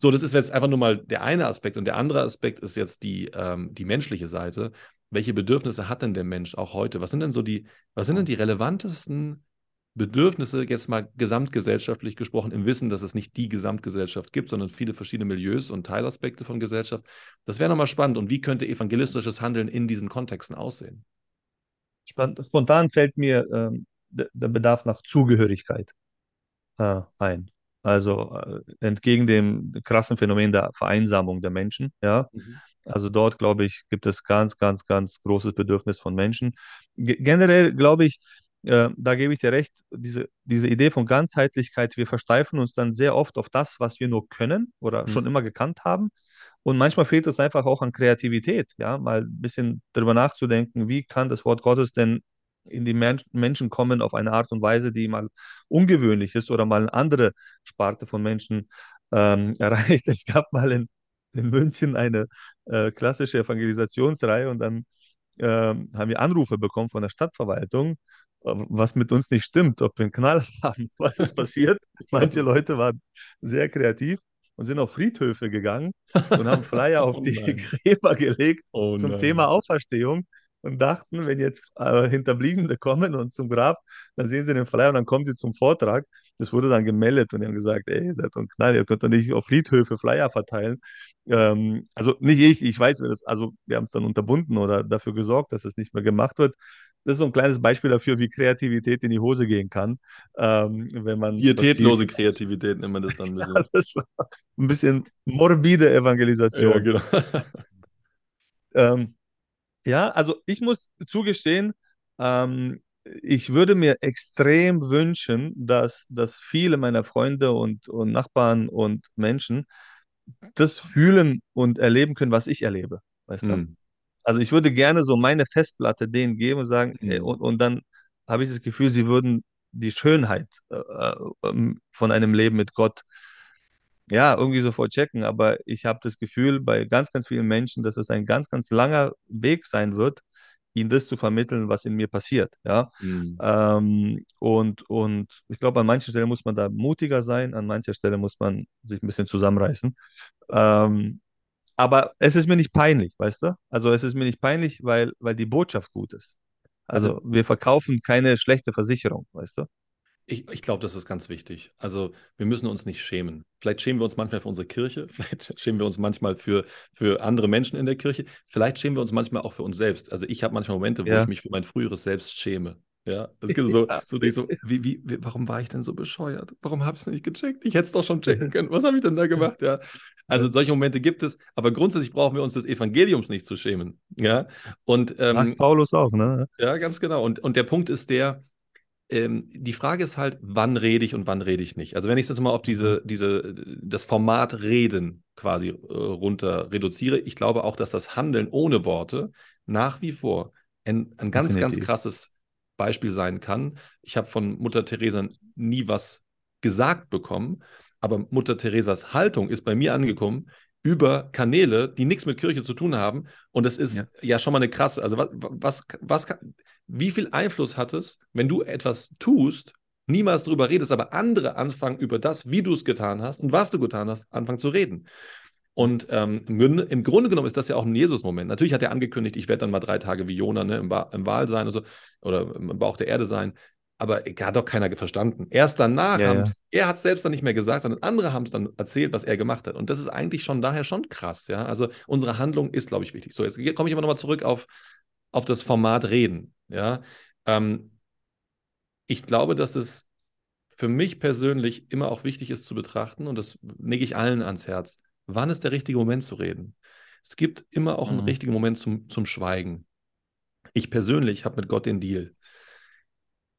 So, das ist jetzt einfach nur mal der eine Aspekt. Und der andere Aspekt ist jetzt die, ähm, die menschliche Seite. Welche Bedürfnisse hat denn der Mensch auch heute? Was sind denn so die, was sind denn die relevantesten Bedürfnisse, jetzt mal gesamtgesellschaftlich gesprochen, im Wissen, dass es nicht die Gesamtgesellschaft gibt, sondern viele verschiedene Milieus und Teilaspekte von Gesellschaft? Das wäre nochmal spannend. Und wie könnte evangelistisches Handeln in diesen Kontexten aussehen? Spontan fällt mir ähm, der der Bedarf nach Zugehörigkeit äh, ein. Also äh, entgegen dem krassen Phänomen der Vereinsamung der Menschen, ja. Also dort, glaube ich, gibt es ganz, ganz, ganz großes Bedürfnis von Menschen. Ge generell glaube ich, äh, da gebe ich dir recht, diese, diese Idee von Ganzheitlichkeit, wir versteifen uns dann sehr oft auf das, was wir nur können oder Mhm. schon immer gekannt haben. Und manchmal fehlt es einfach auch an Kreativität, ja, mal ein bisschen darüber nachzudenken, wie kann das Wort Gottes denn in die Men Menschen kommen auf eine Art und Weise, die mal ungewöhnlich ist oder mal eine andere Sparte von Menschen ähm, erreicht. Es gab mal in, in München eine äh, klassische Evangelisationsreihe und dann ähm, haben wir Anrufe bekommen von der Stadtverwaltung, äh, was mit uns nicht stimmt, ob wir einen Knall haben, was ist passiert. Manche Leute waren sehr kreativ und sind auf Friedhöfe gegangen und haben Flyer auf Oh die. Gräber gelegt Oh zum. Thema Auferstehung und dachten, wenn jetzt äh, Hinterbliebene kommen und zum Grab, dann sehen sie den Flyer und dann kommen sie zum Vortrag. Das wurde dann gemeldet und die haben gesagt, ey, ihr seid ein Knall, ihr könnt doch nicht auf Friedhöfe Flyer verteilen. Ähm, also nicht ich, ich weiß, wer das, also wir haben es dann unterbunden oder dafür gesorgt, dass es nicht mehr gemacht wird. Das ist so ein kleines Beispiel dafür, wie Kreativität in die Hose gehen kann, ähm, wenn man Pietätlose. Kreativität nennt man das dann. ein bisschen. Ja, das war ein bisschen morbide Evangelisation. ja, genau. Ähm, ja, also ich muss zugestehen, ähm, ich würde mir extrem wünschen, dass, dass viele meiner Freunde und, und Nachbarn und Menschen das fühlen und erleben können, was ich erlebe. Weißt du? Hm. Also ich würde gerne so meine Festplatte denen geben und sagen, Mhm. ey, und, und dann habe ich das Gefühl, sie würden die Schönheit äh, äh, von einem Leben mit Gott ja, irgendwie sofort checken, aber ich habe das Gefühl bei ganz, ganz vielen Menschen, dass es ein ganz, ganz langer Weg sein wird, ihnen das zu vermitteln, was in mir passiert. Ja? Mhm. Ähm, und, und ich glaube, an manchen Stellen muss man da mutiger sein, an mancher Stelle muss man sich ein bisschen zusammenreißen. Ähm, aber es ist mir nicht peinlich, weißt du? Also es ist mir nicht peinlich, weil, weil die Botschaft gut ist. Also, Also wir verkaufen keine schlechte Versicherung, weißt du? Ich, ich glaube, das ist ganz wichtig. Also wir müssen uns nicht schämen. Vielleicht schämen wir uns manchmal für unsere Kirche, vielleicht schämen wir uns manchmal für, für andere Menschen in der Kirche, vielleicht schämen wir uns manchmal auch für uns selbst. Also ich habe manchmal Momente, wo Ja. ich mich für mein früheres Selbst schäme. Ja, es gibt so, so, so wie, wie, wie, warum war ich denn so bescheuert? Warum habe ich es nicht gecheckt? Ich hätte es doch schon checken können. Was habe ich denn da gemacht? Ja, also solche Momente gibt es, aber grundsätzlich brauchen wir uns des Evangeliums nicht zu schämen. Ja, und ähm, Paulus auch, ne? ja, ganz genau. Und, und der Punkt ist der, ähm, die Frage ist halt, wann rede ich und wann rede ich nicht. Also wenn ich jetzt mal auf diese, diese, das Format Reden quasi äh, runter reduziere, ich glaube auch, dass das Handeln ohne Worte nach wie vor ein, ein ganz, ganz krasses Beispiel sein kann. Ich habe von Mutter Teresa nie was gesagt bekommen, aber Mutter Teresas Haltung ist bei mir angekommen über Kanäle, die nichts mit Kirche zu tun haben. Und das ist ja, Ja. schon mal eine krasse, also was, was, was wie viel Einfluss hat es, wenn du etwas tust, niemals darüber redest, aber andere anfangen über das, wie du es getan hast und was du getan hast, anfangen zu reden. Und ähm, im, Grunde, genommen ist das ja auch ein Jesus-Moment. Natürlich hat er angekündigt, ich werde dann mal drei Tage wie Jona ne, im, ba im Wal sein oder, so, oder im Bauch der Erde sein. Aber hat doch keiner verstanden. Erst danach Ja, ja. er hat es selbst dann nicht mehr gesagt, sondern andere haben es dann erzählt, was er gemacht hat. Und das ist eigentlich schon daher schon krass. Ja? Also unsere Handlung ist, glaube ich, wichtig. So, jetzt komme ich aber nochmal zurück auf, auf das Format Reden. Ja? Ähm, ich glaube, dass es für mich persönlich immer auch wichtig ist zu betrachten, und das lege ich allen ans Herz, wann ist der richtige Moment zu reden? Es gibt immer auch einen Mhm. richtigen Moment zum, zum Schweigen. Ich persönlich habe mit Gott den Deal.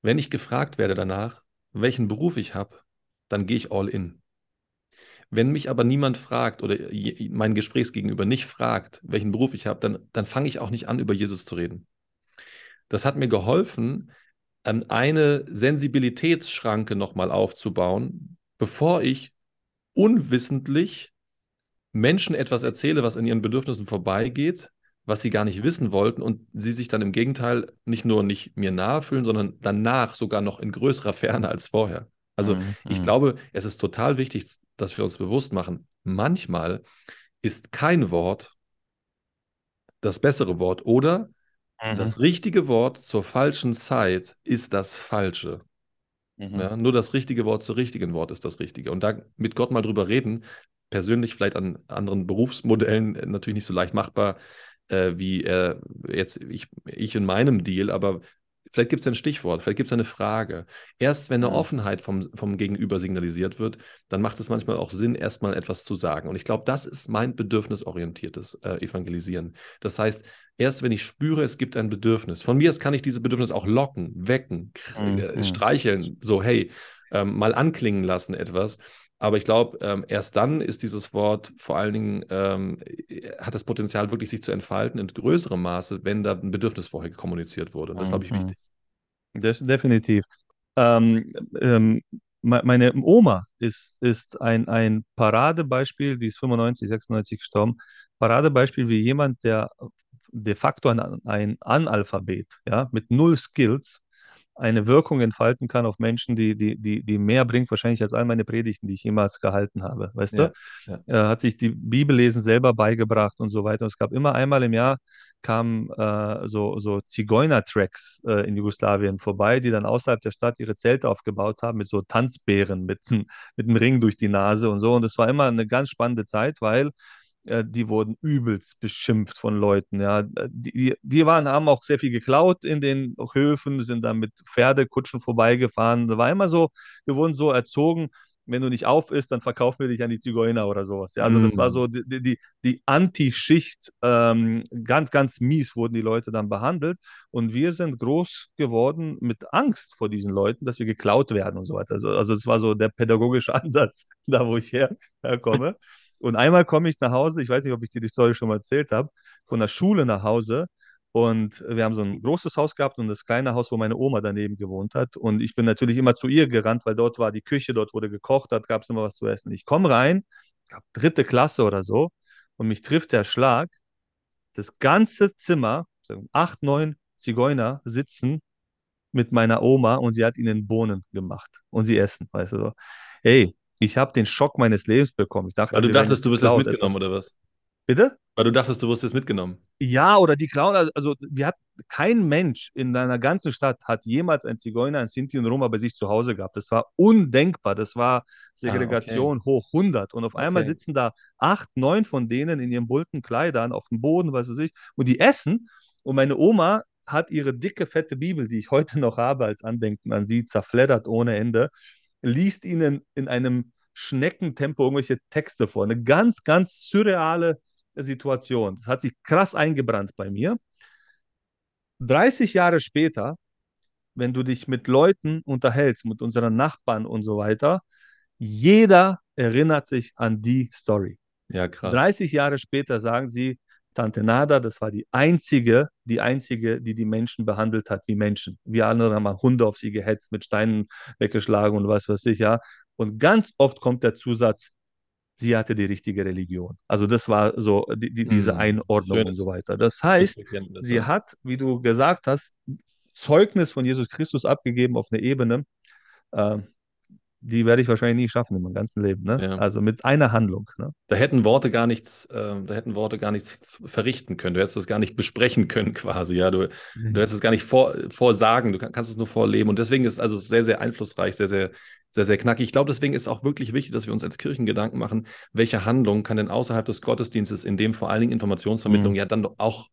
Wenn ich gefragt werde danach, welchen Beruf ich habe, dann gehe ich all in. Wenn mich aber niemand fragt oder mein Gesprächsgegenüber nicht fragt, welchen Beruf ich habe, dann, dann fange ich auch nicht an, über Jesus zu reden. Das hat mir geholfen, eine Sensibilitätsschranke nochmal aufzubauen, bevor ich unwissentlich Menschen etwas erzähle, was an ihren Bedürfnissen vorbeigeht, was sie gar nicht wissen wollten und sie sich dann im Gegenteil nicht nur nicht mir nahe fühlen, sondern danach sogar noch in größerer Ferne als vorher. Also Mhm, ich mhm. glaube, es ist total wichtig, dass wir uns bewusst machen, manchmal ist kein Wort das bessere Wort oder Mhm. das richtige Wort zur falschen Zeit ist das Falsche. Mhm. Ja, nur das richtige Wort zur richtigen Wort ist das Richtige. Und da mit Gott mal drüber reden, persönlich vielleicht an anderen Berufsmodellen äh, natürlich nicht so leicht machbar, äh, wie äh, jetzt ich, ich in meinem Deal, aber vielleicht gibt es ein Stichwort, vielleicht gibt es eine Frage. Erst wenn eine Mhm. Offenheit vom, vom Gegenüber signalisiert wird, dann macht es manchmal auch Sinn, erstmal etwas zu sagen. Und ich glaube, das ist mein bedürfnisorientiertes äh, Evangelisieren. Das heißt, erst wenn ich spüre, es gibt ein Bedürfnis, von mir aus kann ich dieses Bedürfnis auch locken, wecken, Mhm. äh, streicheln, so hey, ähm, mal anklingen lassen etwas. Aber ich glaube, ähm, erst dann ist dieses Wort vor allen Dingen, ähm, äh, hat das Potenzial, wirklich sich zu entfalten in größerem Maße, wenn da ein Bedürfnis vorher kommuniziert wurde. Und das ist, glaube ich, Mhm. wichtig. Das, definitiv. Ähm, ähm, me- meine Oma ist, ist ein, ein Paradebeispiel, die ist 95, 96 gestorben. Paradebeispiel wie jemand, der de facto ein, ein Analphabet, ja, mit null Skills eine Wirkung entfalten kann auf Menschen, die, die, die, die mehr bringt, wahrscheinlich als all meine Predigten, die ich jemals gehalten habe. Weißt Ja, du? ja. Er hat sich die Bibellesen selber beigebracht und so weiter. Und es gab immer einmal im Jahr kamen äh, so, so Zigeuner-Tracks äh, in Jugoslawien vorbei, die dann außerhalb der Stadt ihre Zelte aufgebaut haben mit so Tanzbären, mit, mit einem Ring durch die Nase und so. Und es war immer eine ganz spannende Zeit, weil äh, die wurden übelst beschimpft von Leuten. Ja. Die, die waren, haben auch sehr viel geklaut in den Höfen, sind dann mit Pferdekutschen vorbeigefahren. Da war immer so, wir wurden so erzogen, wenn du nicht auf isst, dann verkaufen wir dich an die Zigeuner oder sowas. Ja, also das war Mm. so die, die, die Anti-Schicht, ähm, ganz, ganz mies wurden die Leute dann behandelt. Und wir sind groß geworden mit Angst vor diesen Leuten, dass wir geklaut werden und so weiter. Also, also das war so der pädagogische Ansatz, da wo ich her, herkomme. Und einmal komme ich nach Hause, ich weiß nicht, ob ich dir die Story schon mal erzählt habe, von der Schule nach Hause. Und wir haben so ein großes Haus gehabt und das kleine Haus, wo meine Oma daneben gewohnt hat. Und ich bin natürlich immer zu ihr gerannt, weil dort war die Küche, dort wurde gekocht, dort gab es immer was zu essen. Ich komme rein, ich glaube dritte Klasse oder so, und mich trifft der Schlag. Das ganze Zimmer, acht, neun Zigeuner sitzen mit meiner Oma und sie hat ihnen Bohnen gemacht und sie essen, weißt du so. Hey, ich habe den Schock meines Lebens bekommen. Ich dachte, Weil du dachtest, du wirst jetzt mitgenommen, etwas. oder was? Bitte? Weil du dachtest, du wirst jetzt mitgenommen. Ja, oder die klauen, also, also wir hat, kein Mensch in deiner ganzen Stadt hat jemals ein Zigeuner, ein Sinti und Roma bei sich zu Hause gehabt. Das war undenkbar. Das war Segregation Ah, okay. hoch 100. Und auf einmal Okay. sitzen da acht, neun von denen in ihren bunten Kleidern auf dem Boden, was weiß ich, und die essen. Und meine Oma hat ihre dicke, fette Bibel, die ich heute noch habe als Andenken an sie, zerfleddert ohne Ende, liest ihnen in einem Schneckentempo irgendwelche Texte vor. Eine ganz, ganz surreale Situation. Das hat sich krass eingebrannt bei mir. 30 Jahre später, wenn du dich mit Leuten unterhältst, mit unseren Nachbarn und so weiter, jeder erinnert sich an die Story. Ja, krass. 30 Jahre später sagen sie, Tante Nada, das war die einzige, die einzige, die die Menschen behandelt hat wie Menschen. Wir andere haben Hunde auf sie gehetzt, mit Steinen weggeschlagen und was weiß ich, ja. Und ganz oft kommt der Zusatz, sie hatte die richtige Religion. Also das war so die, die, diese Hm, Einordnung und schönes- so weiter. Das heißt, sie hat, wie du gesagt hast, Zeugnis von Jesus Christus abgegeben auf eine Ebene, äh, die werde ich wahrscheinlich nie schaffen in meinem ganzen Leben. Ne? Ja. Also mit einer Handlung. Ne? Da hätten Worte gar nichts, äh, da hätten Worte gar nichts verrichten können. Du hättest es gar nicht besprechen können, quasi. Ja, du, du hättest es gar nicht vor, vorsagen. Du kann, kannst es nur vorleben. Und deswegen ist es also sehr, sehr einflussreich, sehr, sehr, sehr, sehr knackig. Ich glaube, deswegen ist auch wirklich wichtig, dass wir uns als Kirchen Gedanken machen, welche Handlung kann denn außerhalb des Gottesdienstes, in dem vor allen Dingen Informationsvermittlung, Mhm. ja dann auch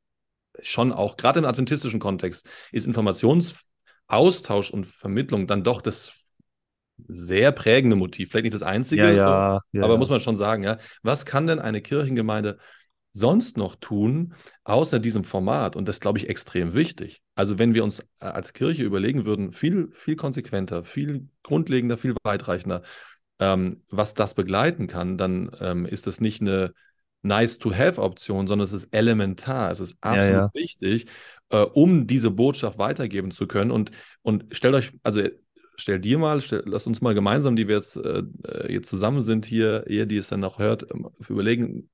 schon auch, gerade im adventistischen Kontext, ist Informationsaustausch und Vermittlung dann doch das sehr prägende Motiv. Vielleicht nicht das einzige, Ja, so, ja, ja, aber ja. muss man schon sagen, ja. Was kann denn eine Kirchengemeinde sonst noch tun, außer diesem Format? Und das glaube ich extrem wichtig. Also, wenn wir uns äh, als Kirche überlegen würden, viel, viel konsequenter, viel grundlegender, viel weitreichender, ähm, was das begleiten kann, dann ähm, ist das nicht eine Nice-to-have-Option, sondern es ist elementar. Es ist Ja, absolut ja. wichtig, äh, um diese Botschaft weitergeben zu können. Und, und stellt euch, also stell dir mal, stell, lasst uns mal gemeinsam, die wir jetzt, äh, äh, jetzt zusammen sind hier, ihr, die es dann noch hört, ähm, überlegen,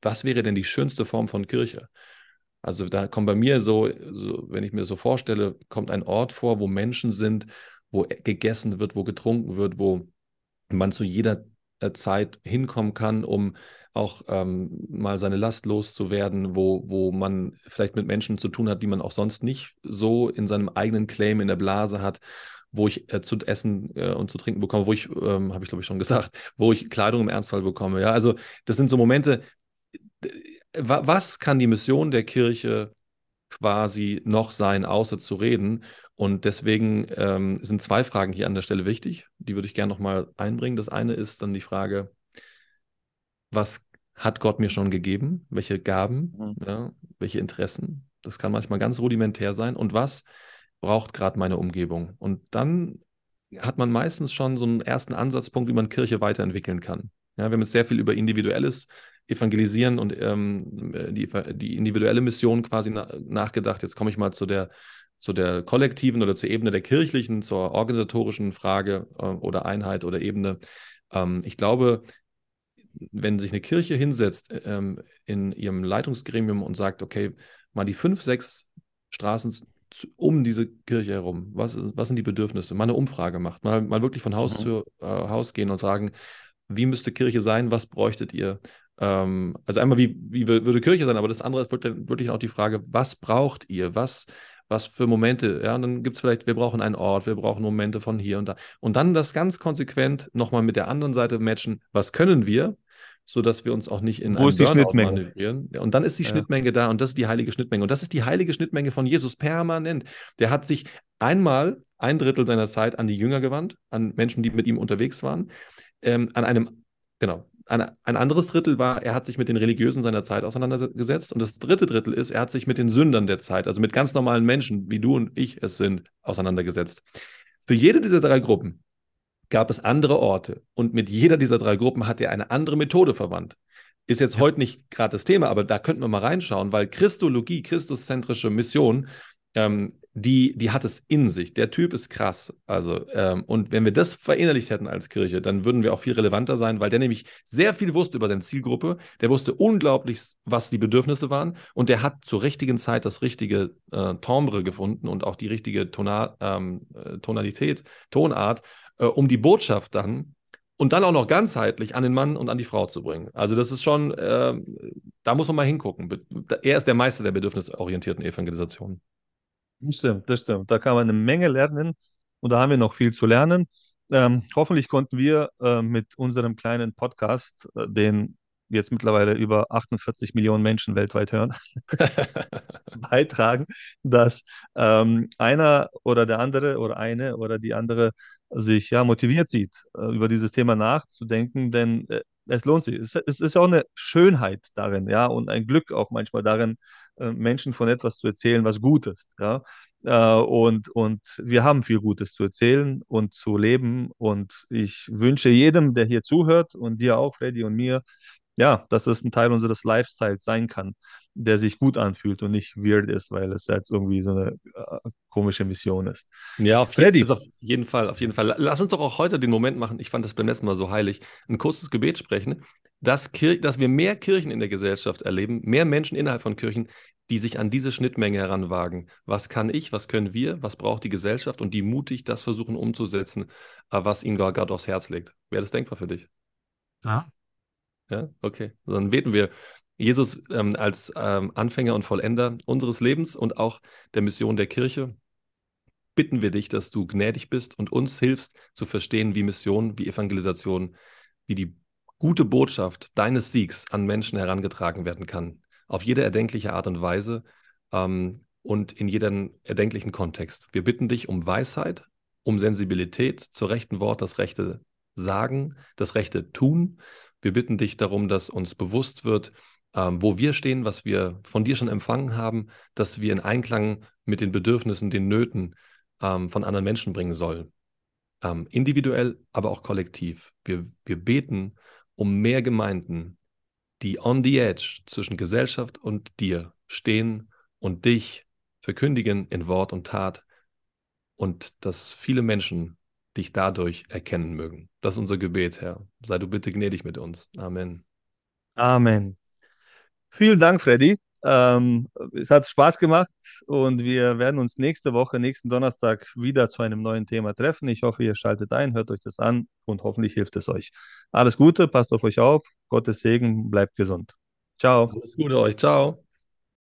was wäre denn die schönste Form von Kirche? Also da kommt bei mir so, so, wenn ich mir so vorstelle, kommt ein Ort vor, wo Menschen sind, wo gegessen wird, wo getrunken wird, wo man zu jeder äh, Zeit hinkommen kann, um auch ähm, mal seine Last loszuwerden, wo, wo man vielleicht mit Menschen zu tun hat, die man auch sonst nicht so in seinem eigenen Claim in der Blase hat, wo ich äh, zu essen äh, und zu trinken bekomme, wo ich, ähm, habe ich glaube ich schon gesagt, wo ich Kleidung im Ernstfall bekomme. Ja, also das sind so Momente, äh, wa was kann die Mission der Kirche quasi noch sein, außer zu reden? Und deswegen ähm, sind zwei Fragen hier an der Stelle wichtig. Die würde ich gerne nochmal einbringen. Das eine ist dann die Frage, was hat Gott mir schon gegeben? Welche Gaben? Mhm. Ja, welche Interessen? Das kann manchmal ganz rudimentär sein. Und was braucht gerade meine Umgebung? Und dann hat man meistens schon so einen ersten Ansatzpunkt, wie man Kirche weiterentwickeln kann. Ja, wir haben jetzt sehr viel über individuelles Evangelisieren und ähm, die, die individuelle Mission quasi na, nachgedacht. Jetzt komme ich mal zu der, zu der kollektiven oder zur Ebene der kirchlichen, zur organisatorischen Frage äh, oder Einheit oder Ebene. Ähm, ich glaube, wenn sich eine Kirche hinsetzt ähm, in ihrem Leitungsgremium und sagt, okay, mal die fünf, sechs Straßen zu, um diese Kirche herum, was, was sind die Bedürfnisse? Mal eine Umfrage macht, mal, mal wirklich von Haus Mhm. zu äh, Haus gehen und sagen, wie müsste Kirche sein, was bräuchtet ihr? Ähm, also einmal, wie, wie würde Kirche sein, aber das andere ist wirklich, wirklich auch die Frage, was braucht ihr? Was, was für Momente? Ja, und dann gibt es vielleicht, wir brauchen einen Ort, wir brauchen Momente von hier und da. Und dann das ganz konsequent nochmal mit der anderen Seite matchen, was können wir? Sodass wir uns auch nicht in Wo einen Burnout manövrieren. Und dann ist die Ja. Schnittmenge da und das ist die heilige Schnittmenge. Und das ist die heilige Schnittmenge von Jesus permanent. Der hat sich einmal ein Drittel seiner Zeit an die Jünger gewandt, an Menschen, die mit ihm unterwegs waren, ähm, an einem, genau, ein, ein anderes Drittel war, er hat sich mit den Religiösen seiner Zeit auseinandergesetzt. Und das dritte Drittel ist, er hat sich mit den Sündern der Zeit, also mit ganz normalen Menschen, wie du und ich es sind, auseinandergesetzt. Für jede dieser drei Gruppen gab es andere Orte. Und mit jeder dieser drei Gruppen hat er eine andere Methode verwandt. Ist jetzt heute nicht gerade das Thema, aber da könnten wir mal reinschauen, weil Christologie, christuszentrische Mission, ähm, die, die hat es in sich. Der Typ ist krass. Also, ähm, und wenn wir das verinnerlicht hätten als Kirche, dann würden wir auch viel relevanter sein, weil der nämlich sehr viel wusste über seine Zielgruppe. Der wusste unglaublich, was die Bedürfnisse waren. Und der hat zur richtigen Zeit das richtige äh, Timbre gefunden und auch die richtige Tona ähm, äh, Tonalität, Tonart, äh, um die Botschaft dann und dann auch noch ganzheitlich an den Mann und an die Frau zu bringen. Also das ist schon, äh, da muss man mal hingucken. Er ist der Meister der bedürfnisorientierten Evangelisation. Das stimmt, das stimmt. Da kann man eine Menge lernen und da haben wir noch viel zu lernen. Ähm, hoffentlich konnten wir äh, mit unserem kleinen Podcast, äh, den jetzt mittlerweile über 48 Millionen Menschen weltweit hören, beitragen, dass ähm, einer oder der andere oder eine oder die andere sich ja motiviert sieht, äh, über dieses Thema nachzudenken, denn äh, es lohnt sich. Es, ist auch eine Schönheit darin, ja, und ein Glück auch manchmal darin, äh, Menschen von etwas zu erzählen, was gut ist. Ja? Und, und wir haben viel Gutes zu erzählen und zu leben. Und ich wünsche jedem, der hier zuhört und dir auch, Freddy und mir, ja, dass es ein Teil unseres Lifestyles sein kann, der sich gut anfühlt und nicht weird ist, weil es jetzt irgendwie so eine äh, komische Mission ist. Ja, auf, Freddy. auf jeden Fall, auf jeden Fall. Lass uns doch auch heute den Moment machen, ich fand das beim letzten Mal so heilig, ein kurzes Gebet sprechen dass, Kir dass wir mehr Kirchen in der Gesellschaft erleben, mehr Menschen innerhalb von Kirchen, die sich an diese Schnittmenge heranwagen. Was kann ich, was können wir, was braucht die Gesellschaft und die mutig das versuchen umzusetzen, äh, was ihnen Gott aufs Herz legt. Wäre das denkbar für dich? Ja. Ja, okay. Dann beten wir Jesus ähm, als ähm, Anfänger und Vollender unseres Lebens und auch der Mission der Kirche. Bitten wir dich, dass du gnädig bist und uns hilfst zu verstehen, wie Mission, wie Evangelisation, wie die gute Botschaft deines Siegs an Menschen herangetragen werden kann. Auf jede erdenkliche Art und Weise ähm, und in jedem erdenklichen Kontext. Wir bitten dich um Weisheit, um Sensibilität, zur rechten Wort das rechte Sagen, das rechte Tun. Wir bitten dich darum, dass uns bewusst wird, ähm, wo wir stehen, was wir von dir schon empfangen haben, dass wir in Einklang mit den Bedürfnissen, den Nöten ähm, von anderen Menschen bringen sollen. Ähm, individuell, aber auch kollektiv. Wir, wir beten um mehr Gemeinden, die on the edge zwischen Gesellschaft und dir stehen und dich verkündigen in Wort und Tat und dass viele Menschen dich dadurch erkennen mögen. Das ist unser Gebet, Herr. Sei du bitte gnädig mit uns. Amen. Amen. Vielen Dank, Freddy. Ähm, es hat Spaß gemacht und wir werden uns nächste Woche, nächsten Donnerstag wieder zu einem neuen Thema treffen. Ich hoffe, ihr schaltet ein, hört euch das an und hoffentlich hilft es euch. Alles Gute, passt auf euch auf, Gottes Segen, bleibt gesund. Ciao. Alles Gute euch, ciao.